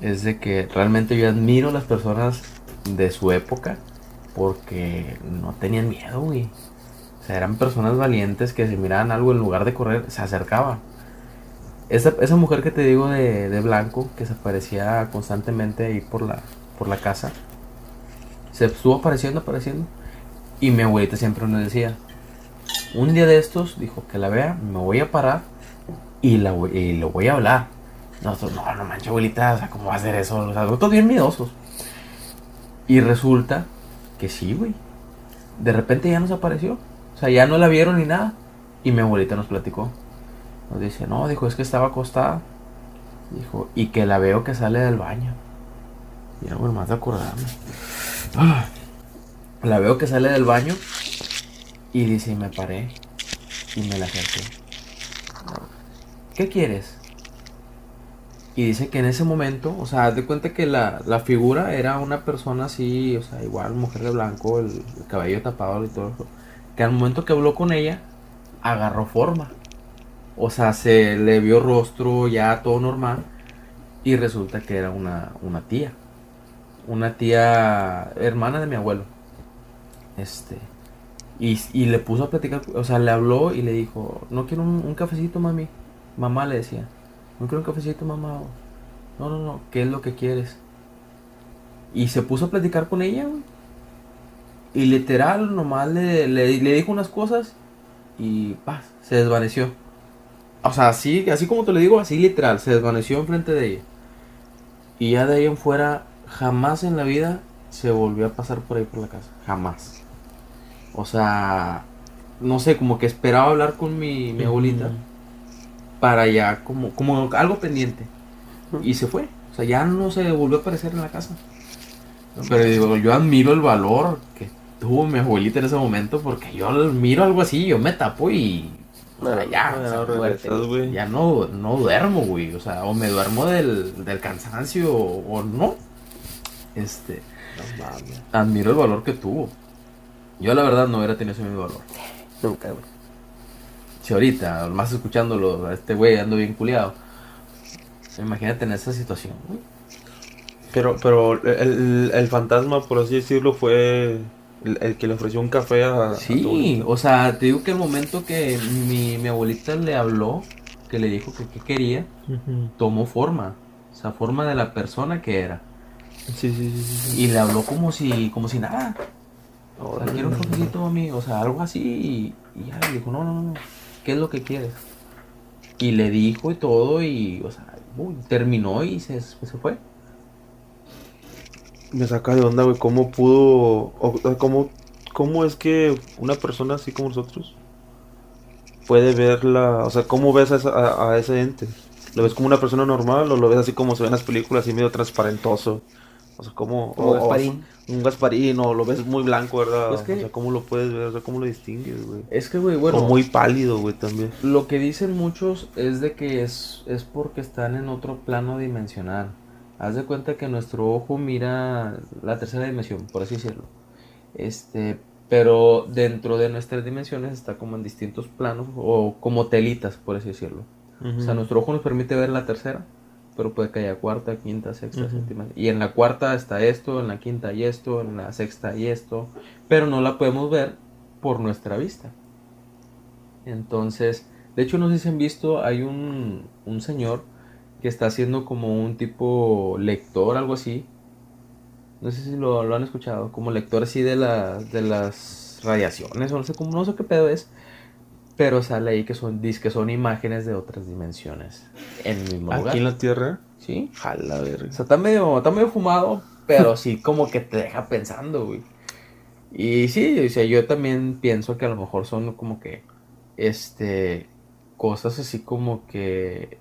es de que realmente yo admiro a las personas de su época porque no tenían miedo, güey. O sea, eran personas valientes que si miraban algo en lugar de correr, se acercaban. Esa, esa mujer que te digo de, de blanco, que se aparecía constantemente ahí por la, por la casa, se estuvo apareciendo, apareciendo. Y mi abuelita siempre nos decía, un día de estos, dijo que la vea, me voy a parar y, la, y lo voy a hablar. Nosotros, no, no manches, abuelita, o sea, ¿cómo va a hacer eso? O sea, bien miedosos. Y resulta que sí, güey. De repente ya nos apareció. O sea, ya no la vieron ni nada. Y mi abuelita nos platicó. Nos dice, no, dijo, es que estaba acostada. Dijo, y que la veo que sale del baño. Ya no más de acordarme. La veo que sale del baño y dice, y me paré y me la acerqué. ¿Qué quieres? Y dice que en ese momento, o sea, haz de cuenta que la, la figura era una persona así, o sea, igual, mujer de blanco, el, el cabello tapado y todo eso. Que al momento que habló con ella, agarró forma. O sea, se le vio rostro ya todo normal. Y resulta que era una, una tía. Una tía hermana de mi abuelo. Este. Y, y le puso a platicar, o sea, le habló y le dijo, no quiero un, cafecito, mami. Mamá le decía, no quiero un cafecito, mamá. No, no, no, ¿qué es lo que quieres? Y se puso a platicar con ella. Y literal, nomás le, le, le dijo unas cosas y paz, se desvaneció. O sea, así, así como te lo digo, así literal, se desvaneció enfrente de ella. Y ya de ahí en fuera, jamás en la vida se volvió a pasar por ahí por la casa. Jamás. O sea, no sé, como que esperaba hablar con mi, mi abuelita para ya, como, como algo pendiente. Y se fue. O sea, ya no se volvió a aparecer en la casa. Pero digo, yo admiro el valor que tuvo mi abuelita en ese momento porque yo miro algo así, yo me tapo y Ya, ya, o sea, no regresas, ya no, no duermo, güey. O sea, o me duermo del, del cansancio o, o no. Este, No admiro el valor que tuvo. Yo la verdad no hubiera tenido ese mismo valor. Nunca, güey. Si ahorita, más escuchándolo, a este güey ando bien culiado. Imagínate en esa situación, güey. Pero, pero el, el fantasma, por así decirlo, fue el, el que le ofreció un café a, a tu Sí, o sea, te digo que el momento que mi, mi abuelita le habló, que le dijo que qué quería, tomó forma. O sea, forma de la persona que era. Sí, sí, sí, sí. Y le habló como si, como si nada. O sea, quiero un cafecito, mami. O sea, algo así. Y, y ya le dijo, no, no, no. ¿Qué es lo que quieres? Y le dijo y todo. Y, o sea, uy, terminó y se, se fue. Me saca de onda, güey, cómo pudo, o, o cómo, cómo es que una persona así como nosotros puede verla, o sea, cómo ves a, esa- a, a ese ente. ¿Lo ves como una persona normal o lo ves así como se ve en las películas, así medio transparentoso? O sea, como o- un Gasparín o lo ves muy blanco, ¿verdad? Es que- O sea, ¿cómo lo puedes ver? O sea, ¿cómo lo distingues, güey? Es que, güey, bueno. o muy pálido, güey, también. Lo que dicen muchos es de que es, es porque están en otro plano dimensional. Haz de cuenta que nuestro ojo mira la tercera dimensión, por así decirlo. Este, pero dentro de nuestras dimensiones está como en distintos planos o como telitas, por así decirlo. O sea, nuestro ojo nos permite ver la tercera, pero puede que haya cuarta, quinta, sexta, séptima. Y en la cuarta está esto, en la quinta y esto, en la sexta y esto, pero no la podemos ver por nuestra vista. Entonces, de hecho, no sé si han visto, hay un, un señor que está haciendo como un tipo lector, algo así. No sé si lo, lo han escuchado, como lector así de, las de las radiaciones, o no sé cómo, no sé qué pedo es. Pero sale ahí que son, dice que son imágenes de otras dimensiones en el mismo lugar. Aquí en la Tierra, Sí. jala, verga. O sea, está medio, está medio fumado, pero sí como que te deja pensando, güey. Y sí, o sea, yo también pienso que a lo mejor son como que, este, cosas así como que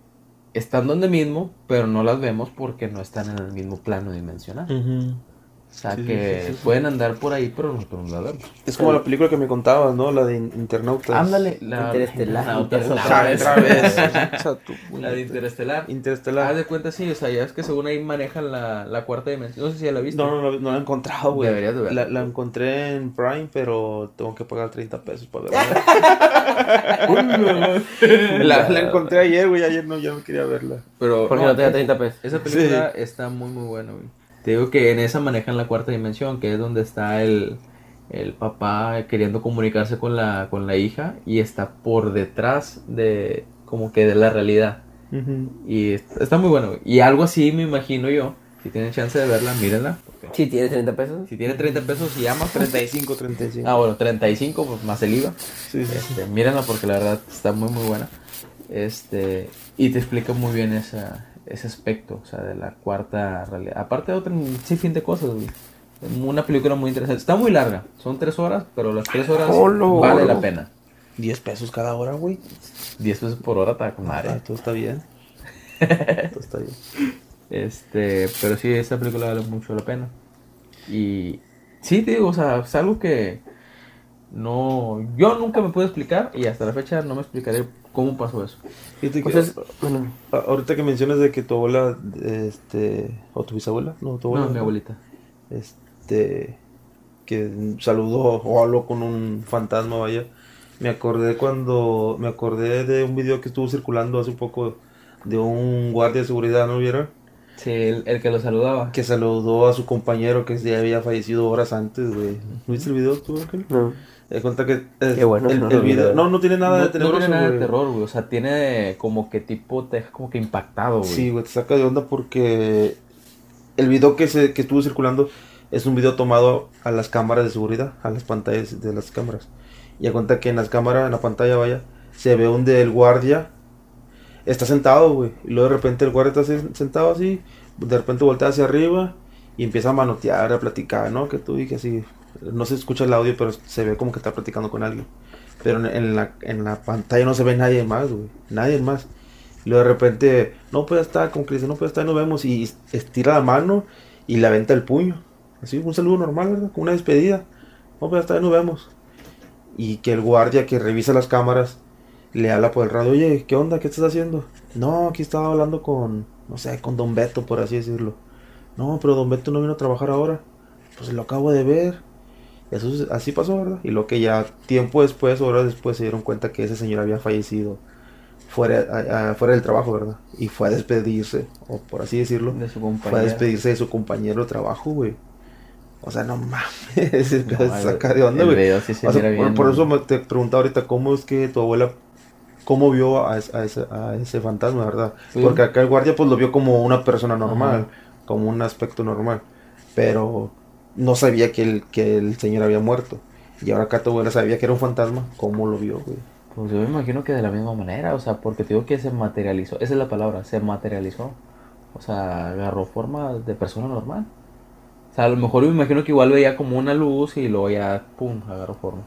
están donde mismo, pero no las vemos porque no están en el mismo plano dimensional. O sea, Sí, que sí, sí, sí. pueden andar por ahí, pero nosotros no las vemos. Es como la película que me contabas, ¿no? La de In- Internautas. Ándale, la Interestelar. la otra- Interestelar. otra Otra vez. vez. O sea, tú, güey. La de Interestelar. Haz Interestelar. de cuenta, sí, o sea, ya es que según ahí manejan la, la cuarta dimensión. No sé si ya la viste. No, no, no, no la he encontrado, güey. Deberías de verla. La, la encontré en Prime, pero tengo que pagar 30 pesos para verla. [LAUGHS] la, la encontré ayer, güey. Ayer no, ya no quería verla. Pero Porque no te da 30 pesos. Esa película está muy muy buena, güey. Te digo que en esa manejan la cuarta dimensión, que es donde está el, el papá queriendo comunicarse con la, con la hija y está por detrás de como que de la realidad. Y está, está muy bueno. Y algo así me imagino yo. Si tienen chance de verla, mírenla. porque Si tienes 30 pesos. Si tiene 30 pesos y ama, 35, 35. Ah, bueno, 35 pues, más el IVA. sí, sí. Este, mírenla porque la verdad está muy muy buena. Este, y te explica muy bien esa, ese aspecto, o sea, de la cuarta realidad. Aparte de otro sin fin de cosas, güey. Una película muy interesante. Está muy larga, son tres horas, pero las tres horas Olo. vale la pena. 10 pesos cada hora, güey. 10 pesos por hora está con Ah, madre. todo está bien. [LAUGHS] todo está bien. Este, pero sí, esta película vale mucho la pena. Y sí, te digo, o sea, es algo que no. Yo nunca me pude explicar y hasta la fecha no me explicaré cómo pasó eso. Fíjate que- es, bueno, a- ahorita que mencionas de que tu abuela, este, o tu bisabuela, no, tu abuela. No, mi abuelita. este que saludó o habló con un fantasma, vaya. Me acordé cuando me acordé de un video que estuvo circulando hace poco de un guardia de seguridad, ¿no vieron? Sí, el, el que lo saludaba. Que saludó a su compañero que ya había fallecido horas antes, güey. ¿No viste el video tú, Ángel? no. Me cuenta que eh, Qué bueno, el, no el video, no, no tiene nada no, de no tenebroso, tiene nada de terror, güey. O sea, tiene como que tipo, te deja como que impactado, güey. Sí, güey, te saca de onda porque el video que se que estuvo circulando es un video tomado a las cámaras de seguridad, a las pantallas de las cámaras. Y a cuenta que en las cámaras, en la pantalla, vaya, se ve donde el guardia está sentado, güey. Y luego de repente el guardia está se- sentado así, de repente voltea hacia arriba y empieza a manotear, a platicar, ¿no? Que tú y que así, no se escucha el audio, pero se ve como que está platicando con alguien. Pero en, la, en la pantalla no se ve nadie más, güey. Nadie más. Y luego de repente, no puede estar, que dice, no puede estar, nos vemos. Y estira la mano y le aventa el puño. Así, un saludo normal, ¿verdad? Una despedida. No puede estar, nos vemos. Y que el guardia que revisa las cámaras le habla por el radio, oye, ¿qué onda? ¿Qué estás haciendo? No, aquí estaba hablando con, no sé, con Don Beto, por así decirlo. No, pero Don Beto no vino a trabajar ahora. Pues lo acabo de ver. Eso es- así pasó, ¿verdad? Y lo que ya tiempo después, horas después, se dieron cuenta que ese señor había fallecido fuera, a- a- fuera del trabajo, ¿verdad? Y fue a despedirse, o por así decirlo, De su fue a compañero. despedirse de su compañero de trabajo, güey. O sea, no mames, [LAUGHS] No, saca de onda, güey. sí O sea, por, eso me- te preguntaba ahorita, ¿cómo es que tu abuela, cómo vio a, a ese, a ese fantasma, verdad? Sí. Porque acá el guardia pues lo vio como una persona normal, como un aspecto normal, pero no sabía que el, que el señor había muerto. Y ahora acá tu abuela sabía que era un fantasma, ¿cómo lo vio, güey? Pues yo me imagino que de la misma manera, o sea, porque te digo que se materializó, esa es la palabra, se materializó. O sea, agarró forma de persona normal. O sea, a lo mejor yo me imagino que igual veía como una luz y luego ya, pum, agarró forma.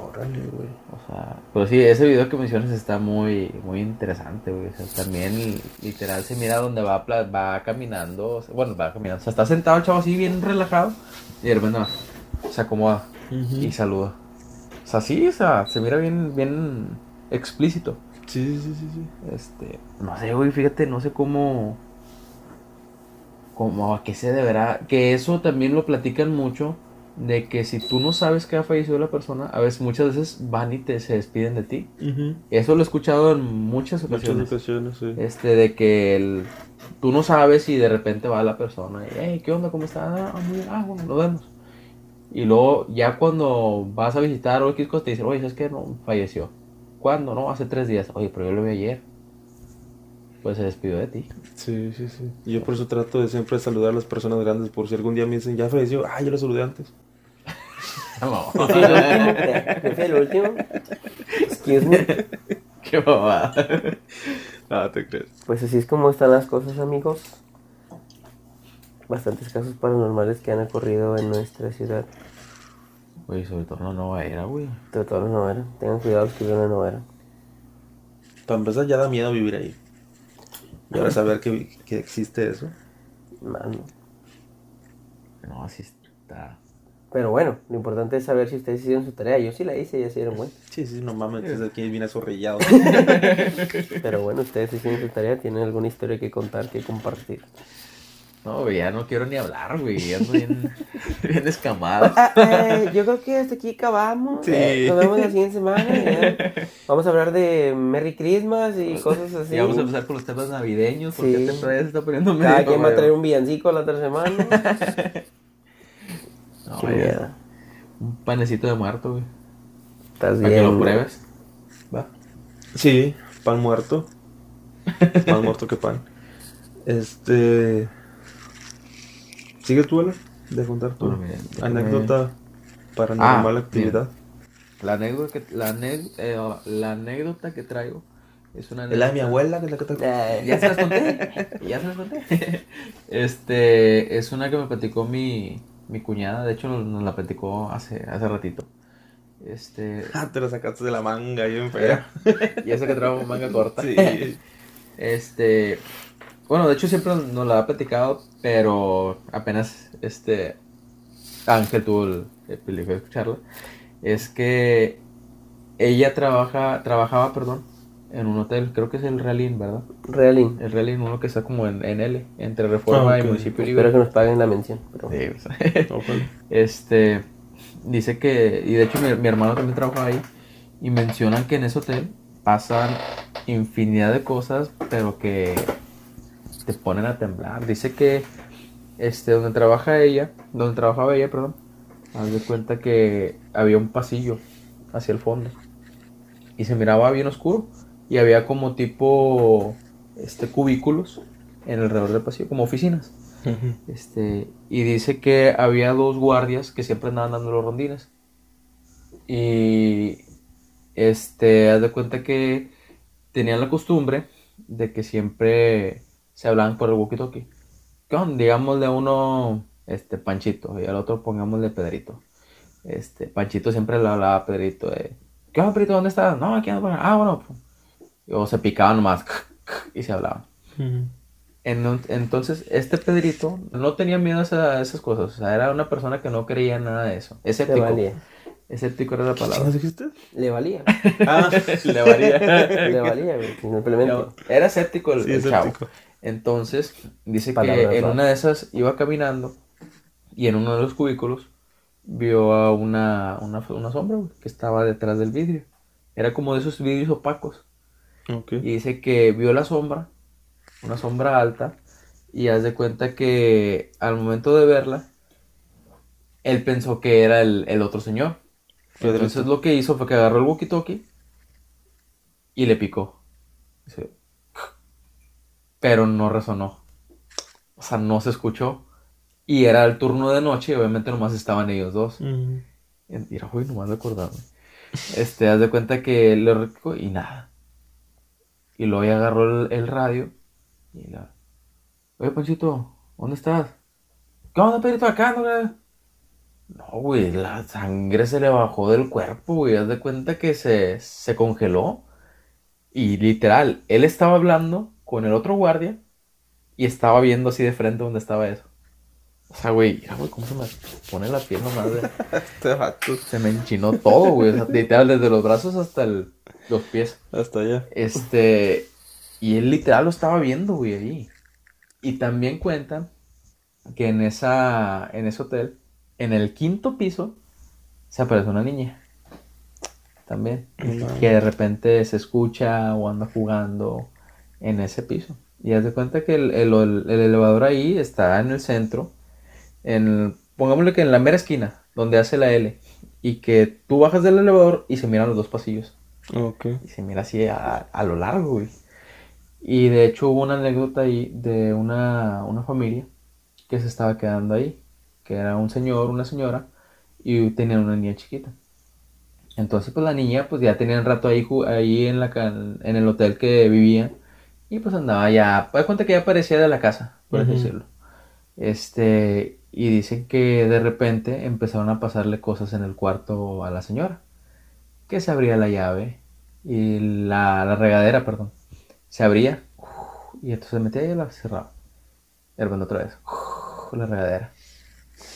Órale, güey. O sea, pero sí, ese video que mencionas está muy, muy interesante, güey. O sea, también literal se mira donde va, va caminando, o sea, bueno, va caminando, o sea, está sentado el chavo así bien relajado y de repente se acomoda y saluda. O sea, sí, o sea, se mira bien, bien explícito. Sí, sí, sí, sí. Este, no sé, güey, fíjate, no sé cómo, cómo, a qué se deberá, que eso también lo platican mucho, de que si tú no sabes que ha fallecido la persona, a veces, muchas veces van y te se despiden de ti. Eso lo he escuchado en muchas Muchas ocasiones. ocasiones, sí. Este, de que el- tú no sabes y de repente va la persona y, hey, ¿qué onda? ¿Cómo estás? Ah, muy bien. Ah, bueno, nos vemos. Y luego, ya cuando vas a visitar o X te dicen, oye, ¿sabes qué? No, falleció. ¿Cuándo? No, hace tres días. Oye, pero yo lo vi ayer. Pues se despidió de ti. Sí, sí, sí. Y yo por eso trato de siempre saludar a las personas grandes, por si algún día me dicen, ya falleció, ah, yo lo saludé antes. Yo fui el último. ¿qué? Yo fui el último. Excuse me. [LAUGHS] Qué babada. Ah, te crees. Pues así es como están las cosas, amigos. Bastantes casos paranormales que han ocurrido en nuestra ciudad. Oye, sobre todo en la nueva era, güey. Sobre todo en la novela. Tengan cuidado que viven en la novela. Para empezar, ya da miedo vivir ahí. Y ahora saber que, que existe eso. Mano. No, así está. Pero bueno, lo importante es saber si ustedes hicieron su tarea. Yo sí la hice ya se dieron cuenta. Sí, sí, no mames, desde aquí viene zorrillado. [LAUGHS] Pero bueno, ustedes hicieron su tarea. Tienen alguna historia que contar, que compartir. No, güey, ya no quiero ni hablar, güey. Ando bien, [LAUGHS] bien escamado. Ah, eh, yo creo que hasta aquí acabamos. Sí. Eh, nos vemos la siguiente semana. ya. Vamos a hablar de Merry Christmas y cosas así. Y vamos a empezar con los temas navideños, porque Sí. todavía se está poniendo medio. Cada quien va a traer un villancico la otra semana. [LAUGHS] Qué miedo. Un panecito de muerto, güey. Estás Para bien. que lo pruebes. ¿Va? Sí, pan muerto. [LAUGHS] Más muerto que pan. Este. ¿Sigue tú, Alan? De contar tu Bueno, anécdota paranormal Ah, actividad. La anécdota que, la, ane- eh, la anécdota que traigo es una Es la de mi anécdota- abuela, que es la que te... Eh, Ya se las conté. Ya se las conté. [LAUGHS] [LAUGHS] Este, es una que me platicó mi, mi cuñada. De hecho, nos la platicó hace, hace ratito. Este, [LAUGHS] Ah, te lo sacaste de la manga, bien fea. [LAUGHS] y eso que trabajo manga corta. Sí. [LAUGHS] Este, bueno, de hecho siempre nos la ha platicado, pero apenas este Ángel tuvo el, el privilegio de escucharla. Es que ella trabaja, trabajaba, perdón, en un hotel, creo que es el Realín, ¿verdad? Realín. El Realín, uno que está como en, en L, entre Reforma Ah, y. Municipio Espero Libre. que nos paguen la mención. Pero... Sí, o sea, [LAUGHS] Ojalá. Este, dice que, y de hecho mi, mi hermano también trabaja ahí, y mencionan que en ese hotel pasan infinidad de cosas, pero que te ponen a temblar. Dice que, este, donde trabaja ella, donde trabajaba ella, perdón, haz de cuenta que había un pasillo hacia el fondo, y se miraba bien oscuro, y había como tipo, este, cubículos en alrededor del pasillo, como oficinas. Este, y dice que había dos guardias que siempre andaban dando los rondines. Y este, haz de cuenta que tenían la costumbre de que siempre se hablaban por el walkie-talkie. Digámosle a uno, este, Panchito, y al otro pongámosle Pedrito. Este, Panchito siempre le hablaba a Pedrito de, ¿qué onda, Pedrito? ¿Dónde estás? No, aquí ando. por acá". Ah, bueno. O se picaban nomás [LAUGHS] y se hablaban. En- entonces, este Pedrito no tenía miedo a, esa- a esas cosas. O sea, era una persona que no creía en nada de eso. Le Escéptico. valía. Escéptico era la ¿Qué palabra. dijiste? Le valía. [LAUGHS] Ah, Le valía. [LAUGHS] Le valía, güey, simplemente. No, era escéptico el, sí, el es chavo. escéptico. Entonces, dice Palabras que en una de esas iba caminando y en uno de los cubículos vio a una, una, una sombra güey, que estaba detrás del vidrio. Era como de esos vidrios opacos. Y dice que vio la sombra, una sombra alta, y haz de cuenta que al momento de verla, él pensó que era el, el otro señor. Pedrito. Entonces lo que hizo fue que agarró el walkie-talkie y le picó. Dice, pero no resonó. O sea, no se escuchó. Y era el turno de noche y obviamente nomás estaban ellos dos. En- Mira, güey, nomás de acordarme. Este, haz de cuenta que le y nada. Y luego ya agarró el, el radio y la... Oye, Panchito, ¿dónde estás? ¿Qué onda, Pedrito? Acá, no, güey?" No, güey, la sangre se le bajó del cuerpo, güey. Haz de cuenta que se, se congeló. Y literal, él estaba hablando con el otro guardia y estaba viendo así de frente donde estaba eso. O sea, güey, mira, güey, cómo se me pone la piel nomás de... Este [LAUGHS] vato. Se me enchinó todo, güey. O sea, literal, desde los brazos hasta el- los pies. Hasta allá. Este. Y él literal lo estaba viendo, güey, ahí. Y también cuentan que en esa. En ese hotel, en el quinto piso, se aparece una niña. También. Que de repente se escucha o anda jugando en ese piso. Y haz de cuenta que el, el- el- el elevador ahí está en el centro. En, pongámosle que en la mera esquina, donde hace la L. Y que tú bajas del elevador y se miran los dos pasillos. Ok. Y se mira así a, a lo largo, güey. Y de hecho hubo una anécdota ahí de una, una familia que se estaba quedando ahí. Que era un señor, una señora, y tenían una niña chiquita. Entonces, pues la niña, pues ya tenía un rato ahí, ahí en, la, en el hotel que vivía. Y pues andaba ya, pues cuenta que ya parecía de la casa, por así decirlo. Este, y dicen que de repente empezaron a pasarle cosas en el cuarto a la señora. Que se abría la llave y la, la regadera, perdón. Se abría y entonces se metía y la cerraba. Y hermano otra vez. La regadera.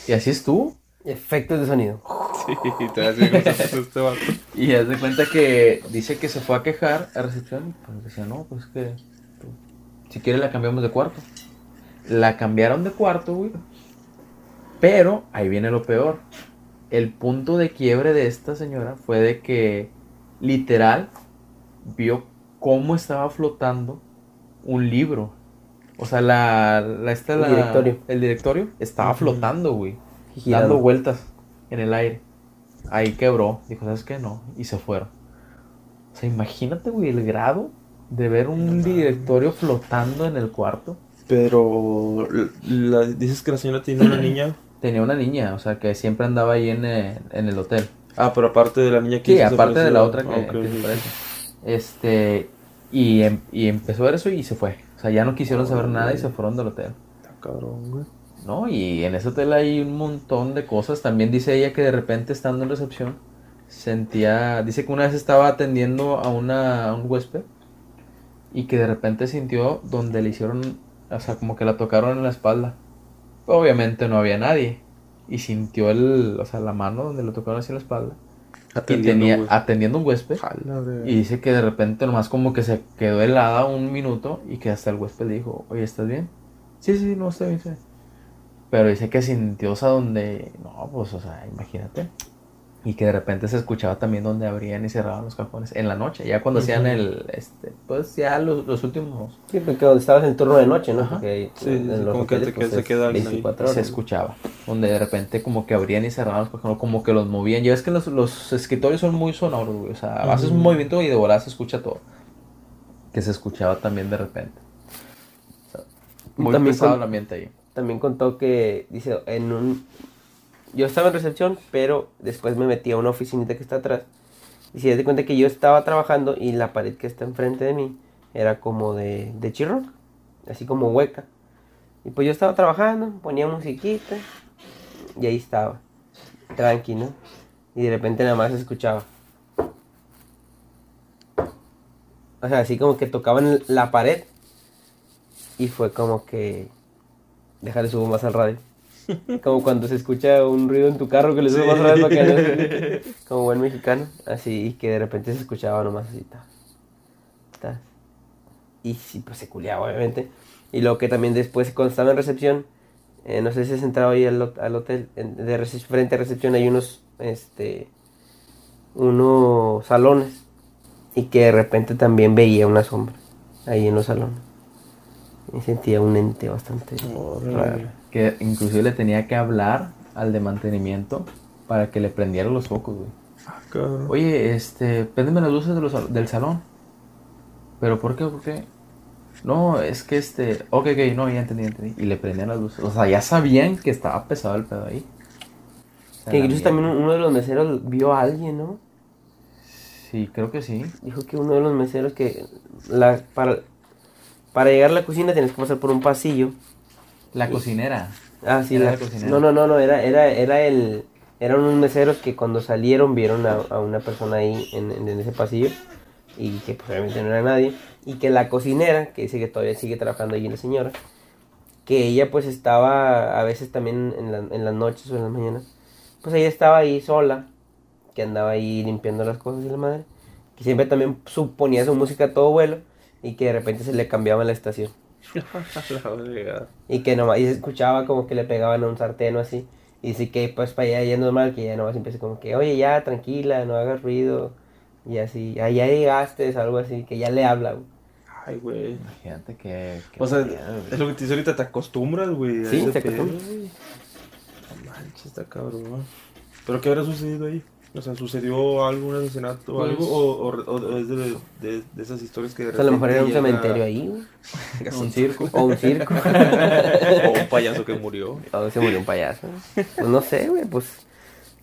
Y así estuvo. Efectos de sonido. [LAUGHS] Sí, te este vato. Y haz de cuenta que dice que se fue a quejar a recepción. y Pues decía, no, pues que pues, si quiere la cambiamos de cuarto. La cambiaron de cuarto, güey. Pero ahí viene lo peor. El punto de quiebre de esta señora fue de que literal vio cómo estaba flotando un libro. O sea, la, la, esta, El la- directorio. el directorio estaba flotando, güey. Dando vueltas en el aire. Ahí quebró. Dijo, ¿sabes qué? No. Y se fueron. O sea, imagínate, güey, el grado de ver un directorio flotando en el cuarto. Pero la- dices que la señora tiene una niña. [CLEARS THROAT] Tenía una niña, o sea, que siempre andaba ahí en, eh, en el hotel. Ah, pero aparte de la niña que Sí, aparte de la otra que, desaparecida. que Ok, se ok. parece. Este, y, em- y empezó a ver eso y se fue. O sea, ya no quisieron saber nada y se fueron del hotel. Está cabrón, güey. ¿No? Y en ese hotel hay un montón de cosas. También dice ella que de repente estando en recepción, sentía, dice que una vez estaba atendiendo a, una, a un huésped y que de repente sintió donde le hicieron, o sea, como que la tocaron en la espalda. Obviamente no había nadie y sintió el, o sea, la mano donde le tocaron así en la espalda. Y Atendiendo, tenía, güey. atendiendo un huésped. Y dice que de repente nomás como que se quedó helada un minuto y que hasta el huésped le dijo, oye, ¿estás bien? Sí, sí, no estoy bien. estoy bien". Pero dice que sintió, o sea, donde, no, pues, o sea, imagínate. Y que de repente se escuchaba también donde abrían y cerraban los cajones en la noche, ya cuando hacían el, este, pues ya los, los últimos, Sí, porque donde estabas en turno de noche, ¿no? Ajá. Porque Sí, en sí, los como que hoteles, pues, se queda alguien ahí. 24 se horas. escuchaba, donde de repente como que abrían y cerraban los cajones, como que los movían. Ya ves que los, los escritorios son muy sonoros, güey, o sea, haces un movimiento y de volada se escucha todo. Que se escuchaba también de repente. O sea, muy También pesado con- el ambiente ahí. También contó que, dice, en un... Yo estaba en recepción, pero después me metí a una oficinita que está atrás. Y se de cuenta que yo estaba trabajando y la pared que está enfrente de mí era como de, de así como hueca. Y pues yo estaba trabajando, ponía musiquita y ahí estaba, tranqui, ¿no? Y de repente nada más escuchaba. O sea, así como que tocaban la pared y fue como que déjale subo más al radio. Como cuando se escucha un ruido en tu carro que le sube más para que no. Como buen mexicano. Así, y que de repente se escuchaba nomás así. ta, ta. Y sí, pues se culeaba, obviamente. Y luego que también después, cuando estaba en recepción, eh, no sé si has entrado ahí al, al hotel, en- de frente a recepción hay unos, este, unos salones. Y que de repente también veía una sombra ahí en los salones. Y sentía un ente bastante Órale. raro. Que inclusive le tenía que hablar al de mantenimiento para que le prendiera los focos, güey. Ah, cabrón. Oye, este, préndeme las luces de los sal- del salón. ¿Pero por qué? ¿Por qué? No, es que este... Ok, ok, no, ya entendí, entendí. Y le prendían las luces. O sea, ya sabían que estaba pesado el pedo ahí. O sea, Que incluso también uno de los meseros vio a alguien, ¿no? Sí, creo que sí. Dijo que uno de los meseros que la, para, para llegar a la cocina tienes que pasar por un pasillo. La cocinera. Ah, sí, la- la cocinera. No, no, no, no, era, era, era el, eran unos meseros que cuando salieron vieron a, a una persona ahí en, en- en ese pasillo y que pues obviamente no era nadie y que la cocinera, que dice que todavía sigue trabajando ahí la señora, que ella pues estaba a veces también en, la- en las noches o en las mañanas, pues ella estaba ahí sola, que andaba ahí limpiando las cosas y la madre, que siempre también suponía su música a todo vuelo y que de repente se le cambiaba la estación. La [LAUGHS] verga. Y que nomás, y se escuchaba como que le pegaban a un sartén o así. Y dice que pues para allá ya es normal, que ya nomás empieza como que, oye, ya, tranquila, no hagas ruido. Y así, ah, ya llegaste, algo así, que ya le habla. güey. Ay, güey. Imagínate que... que O sea, miedo, es lo que te dice ahorita, te acostumbras, güey. Sí, te acostumbras. güey. No manches, está cabrón. ¿Pero qué habrá sucedido ahí? O sea, ¿sucedió algún asesinato o Pues- algo? ¿O, o- o es de, de, de esas historias que de O sea, a lo mejor era un cementerio ahí, güey. [LAUGHS] Un circo. O un circo. [LAUGHS] o un payaso que murió. o se murió un payaso. Pues no sé, güey, pues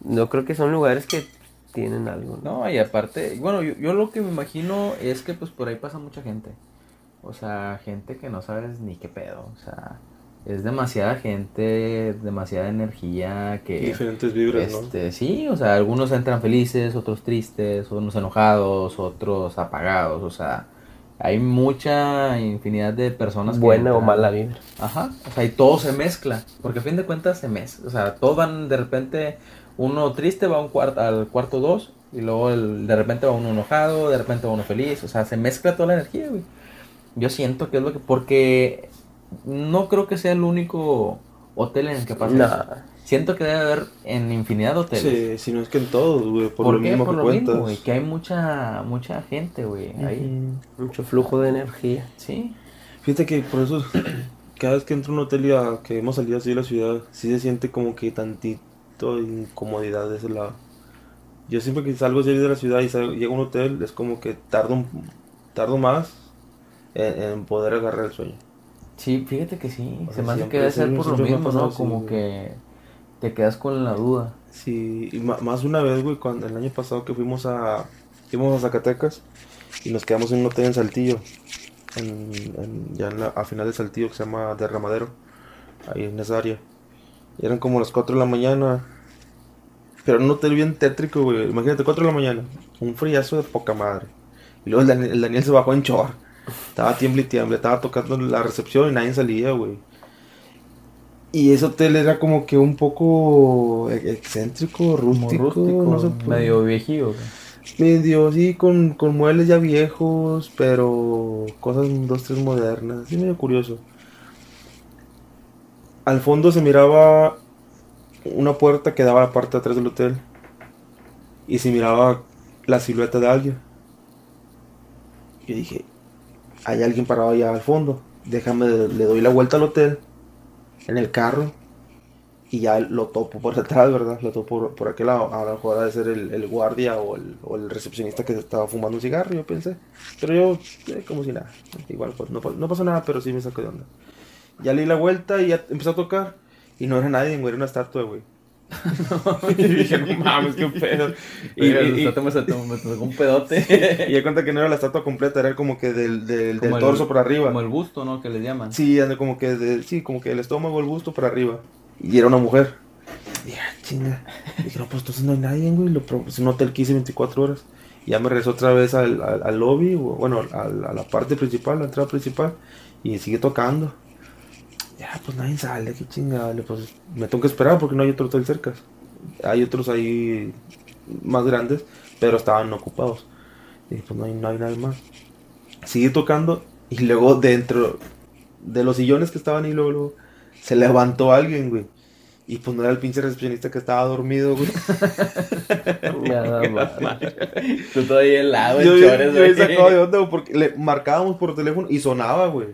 no creo que son lugares que tienen algo, ¿no? No, y aparte, bueno, yo, yo lo que me imagino es que pues por ahí pasa mucha gente. O sea, gente que no sabes ni qué pedo. O sea, es demasiada gente, demasiada energía que... Diferentes vibras, ¿no? Este, sí, o sea, algunos entran felices, otros tristes, unos enojados, otros apagados, o sea, hay mucha infinidad de personas que Buena o mala vibra. Ajá, o sea, y todo se mezcla, porque a fin de cuentas se mezcla, o sea, todos van de repente, uno triste va a un cuarto, al cuarto dos, y luego el- de repente va uno enojado, de repente va uno feliz, o sea, se mezcla toda la energía, güey. Yo siento que es lo que, porque no creo que sea el único hotel en el que pasa eso. Siento que debe haber en infinidad de hoteles. Sí, si no es que en todos, güey, por, ¿Por, lo qué? mismo Por que lo mismo, cuentas. güey, que hay mucha, mucha gente, güey, ahí. Ujú. Mucho flujo de energía. Sí. Fíjate que por eso, [CLEARS THROAT] cada vez que entro a un hotel y a- que hemos salido así de la ciudad, sí se siente como que tantito incomodidad de ese lado. Yo siempre que salgo así de la ciudad y salgo- llego a un hotel, es como que tardo, un- tardo más en, en poder agarrar el sueño. Sí, fíjate que sí. Se me hace que debe ser por lo mismo, ¿no? Como que te quedas con la duda. Sí, y más una vez, güey, cuando el año pasado que fuimos a, fuimos a Zacatecas y nos quedamos en un hotel en Saltillo, en, en- ya en la- a final de Saltillo que se llama Derramadero, ahí en esa área. Y eran como las 4 de la mañana Pero en un hotel bien tétrico, güey. Imagínate, 4 de la mañana. Un friazo de poca madre. Y luego el Daniel, el Daniel se bajó en chor. Estaba tiemble y tiemble. Estaba tocando la recepción y nadie salía, güey. Y ese hotel era como que un poco e- excéntrico, rústico, rústico, no sé, medio viejillo. medio sí, con, con muebles ya viejos, pero cosas dos, tres modernas, sí, medio curioso. Al fondo se miraba una puerta que daba a la parte de atrás del hotel y se miraba la silueta de alguien. Yo dije, hay alguien parado allá al fondo, déjame, le doy la vuelta al hotel en el carro y ya lo topo por [LAUGHS] detrás, ¿verdad? Lo topo por, por aquel lado. A lo mejor ha de ser el, guardia o el, recepcionista que estaba fumando un cigarro, yo pensé. Pero yo, eh, como si nada. Igual, pues no, no pasó nada, pero sí me sacó de onda. Ya le di la vuelta y ya empezó a tocar. Y no era nadie, güey, era una estatua, güey. [LAUGHS] y dije, no mames, qué pedo. [LAUGHS] Y, Y, me tocó un pedote. y ya cuenta que no era la estatua completa, era como que del, del, del Como el- torso por arriba. Como el busto, ¿no? Que les llaman. Sí, como que de- sí, como que el estómago, el busto para arriba. Y era una mujer. Y dije, ah, chinga. Dije, no, pues entonces no hay nadie, güey. Lo pro- Es un hotel que hice 24 horas. Y ya me regresó otra vez al, al, al lobby, bueno, al- a la parte principal, la entrada principal. Y sigue tocando. Ya, pues nadie sale, qué chingada. Pues me tengo que esperar porque no hay otro hotel cerca. Hay otros ahí más grandes, pero estaban ocupados. Y pues no hay, no hay nadie más. Sigue tocando y luego dentro de los sillones que estaban ahí, luego, luego, se levantó alguien, güey. Y pues no era el pinche recepcionista que estaba dormido, güey. [LAUGHS] Nada más. [LAUGHS] Tú todavía helado, yo, yo, chores, yo güey. sacaba de onda, güey, porque le marcábamos por teléfono y sonaba, güey.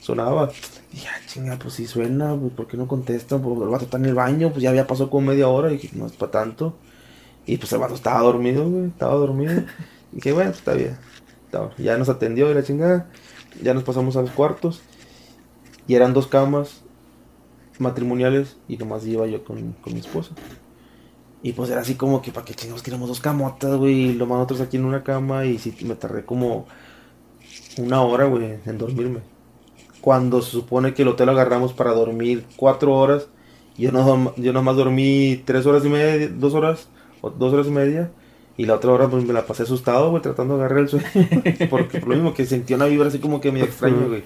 Sonaba. Y ya, chinga, pues si suena, güey, ¿por qué no contesta? Pues el vato está en el baño, pues ya había pasado como media hora y dije, no es para tanto. Y pues el vato estaba dormido, güey, estaba dormido. Y [LAUGHS] dije, bueno, pues está bien. Ya nos atendió y la chingada. Ya nos pasamos a los cuartos. Y eran dos camas matrimoniales y nomás iba yo con, con mi esposa. Y pues era así como que, ¿para qué chingados queremos dos camotas, güey? Y lo más nosotros aquí en una cama y sí, me tardé como una hora, güey, en dormirme. Cuando se supone que el hotel lo agarramos para dormir cuatro horas, yo, no, yo nomás dormí tres horas y media, dos horas, o dos horas y media. Y la otra hora pues me la pasé asustado, güey, tratando de agarrar el sueño. [LAUGHS] Porque por lo mismo que sentía una vibra así como que medio extraño, güey.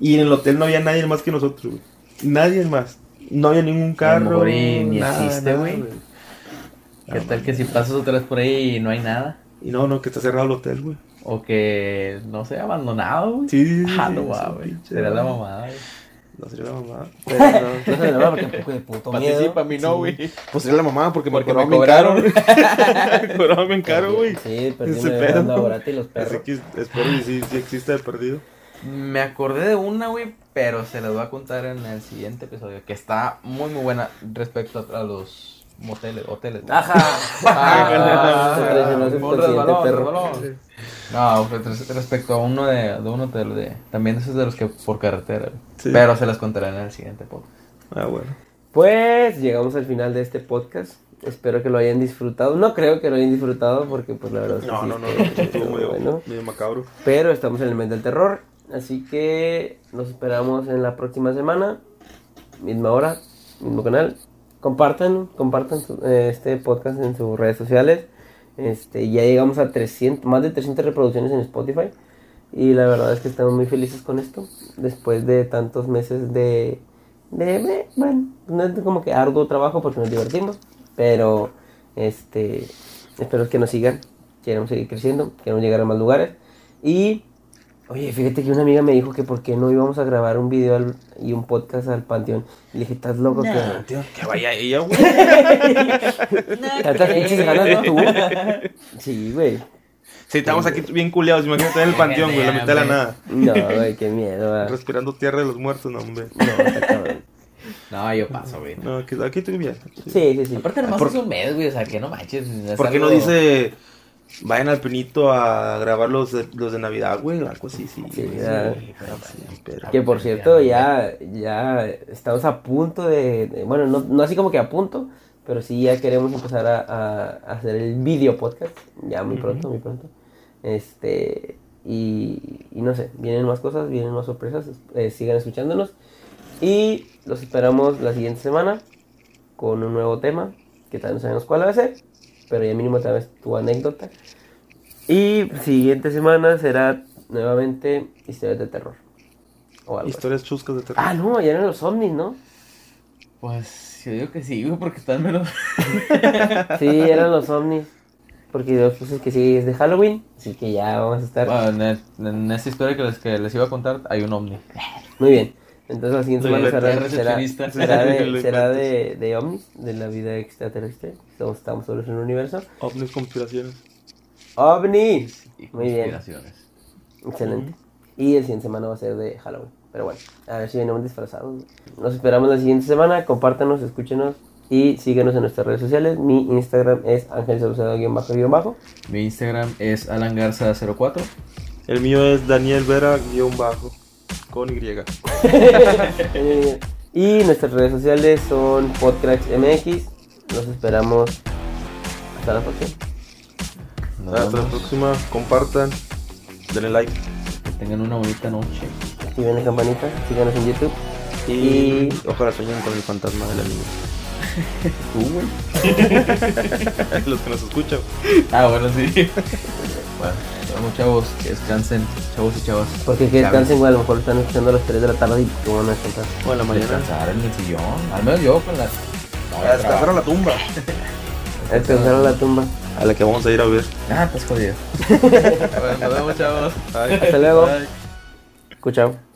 Y en el hotel no había nadie más que nosotros, güey. Nadie más. No había ningún carro. ni nada, existe, güey. ¿Qué tal que si pasas otra vez por ahí y no hay nada? Y no, no, que está cerrado el hotel, güey. O que, no sé, abandonado, güey. Sí, sí, sí, Ah, sí, no, sí, va, güey. Será la mamada, güey. No sería la mamá. [LAUGHS] Pero no, no se me llama porque un poco de puto miedo. Participa, a mí no, güey. Pues sería la mamá porque, Porque me me cobraban bien cobraron. caro. [LAUGHS] me cobraban bien caro, güey. Sí, perdí dejando ahorita y los perros. Así que espero que sí, sí exista de perdido. Me acordé de una, güey, pero se las voy a contar en el siguiente episodio, que está muy, muy buena respecto a, a los moteles, hoteles. Ajá. [LAUGHS] Ah, resbalón, perro. resbalón. No, pues, res- respecto a uno de, de un hotel de, también esos de los que por carretera. Sí. pero se las contaré en el siguiente podcast. Ah, bueno. Pues llegamos al final de este podcast. Espero que lo hayan disfrutado. No creo que lo hayan disfrutado porque pues la verdad es que No, sí no, no, estuvo- no. Medio, bueno. medio macabro. Pero estamos en el mes del terror. Así que nos esperamos en la próxima semana. Misma hora, mismo canal. Compartan, compartan eh, este podcast en sus redes sociales. Este, ya llegamos a 300, más de 300 reproducciones en Spotify. Y la verdad es que estamos muy felices con esto. Después de tantos meses de... de bueno, no es como que arduo trabajo porque nos divertimos. Pero, este... Espero que nos sigan. Queremos seguir creciendo. Queremos llegar a más lugares. Y... Oye, fíjate que una amiga me dijo que por qué no íbamos a grabar un video al- y un podcast al Panteón. Y le dije, ¿estás loco? que Tío, que vaya ella, güey. [LAUGHS] ¿Tantas pinches ganas no tú? [LAUGHS] Sí, güey. Sí, estamos aquí bien culeados. Imagínate en el panteón, güey, la mitad de la nada. No, güey, qué miedo. va. Respirando tierra de los muertos, no, hombre. No. No, yo paso, güey. No, aquí, aquí estoy bien. Sí, sí, sí. Aparte nomás ¿Por- es un mes, güey, o sea, que no manches. es ¿Por qué no dice vayan al Penito a grabar los de, los de Navidad, güey? Algo así, sí. Sí, güey, ya. sí, pero sí, pero- Que por cierto, ya, ya estamos a punto de, de- bueno, no, no así como que a punto, pero sí ya queremos empezar a, a- a hacer el video podcast, ya muy pronto, muy pronto. Este, y, y no sé, vienen más cosas, vienen más sorpresas, eh, sigan escuchándonos y los esperamos la siguiente semana con un nuevo tema. que todavía no sabemos cuál va a ser, pero ya mínimo tal vez tu anécdota. Y siguiente semana será nuevamente historias de terror. O algo así. Historias chuscas de terror. Ah, no, ya eran los ovnis, ¿no? Pues yo digo que sí, güey, porque están menos. [LAUGHS] Sí, eran los ovnis. Porque Dios puso que sí es de Halloween, así que ya vamos a estar. Bueno, en, en esta historia que les, que les iba a contar hay un ovni. Muy bien. Entonces la siguiente semana [LAUGHS] será, de, será de, de ovnis, de la vida extraterrestre. Estamos, estamos solos en el universo. Ovnis conspiraciones. ¡OVNIs! Muy bien. conspiraciones. Excelente. Y el siguiente semana va a ser de Halloween. Pero bueno, a ver si venimos disfrazados. Nos esperamos la siguiente semana. Compártanos, escúchenos y síguenos en nuestras redes sociales. Mi Instagram es Ángel bajo Mi Instagram es alangarza04. El mío es Daniel Vera, guion bajo, con Y. [LAUGHS] y nuestras redes sociales son PodcracksMX. Los esperamos hasta la próxima. Nos Hasta la próxima, compartan, denle like. Que tengan una bonita noche. Activen la campanita, síganos en YouTube. Y, Y- ojalá sueñen con el fantasma de la niña. Tú, güey. [LAUGHS] Los que nos escuchan. Ah, bueno, sí. [LAUGHS] bueno, nos vemos, chavos. Que descansen, chavos y chavas. Porque que descansen, güey, a lo mejor están escuchando a las 3 de la tarde y te van a descansar. O en la mañana. Descansar en el sillón. Al menos yo con la. A descansar a la tumba. A descansar a la tumba. A la que vamos a ir a ver. Ah, estás jodido. [LAUGHS] bueno, nos vemos, chavos. Bye. Hasta luego. Bye. Escuchao.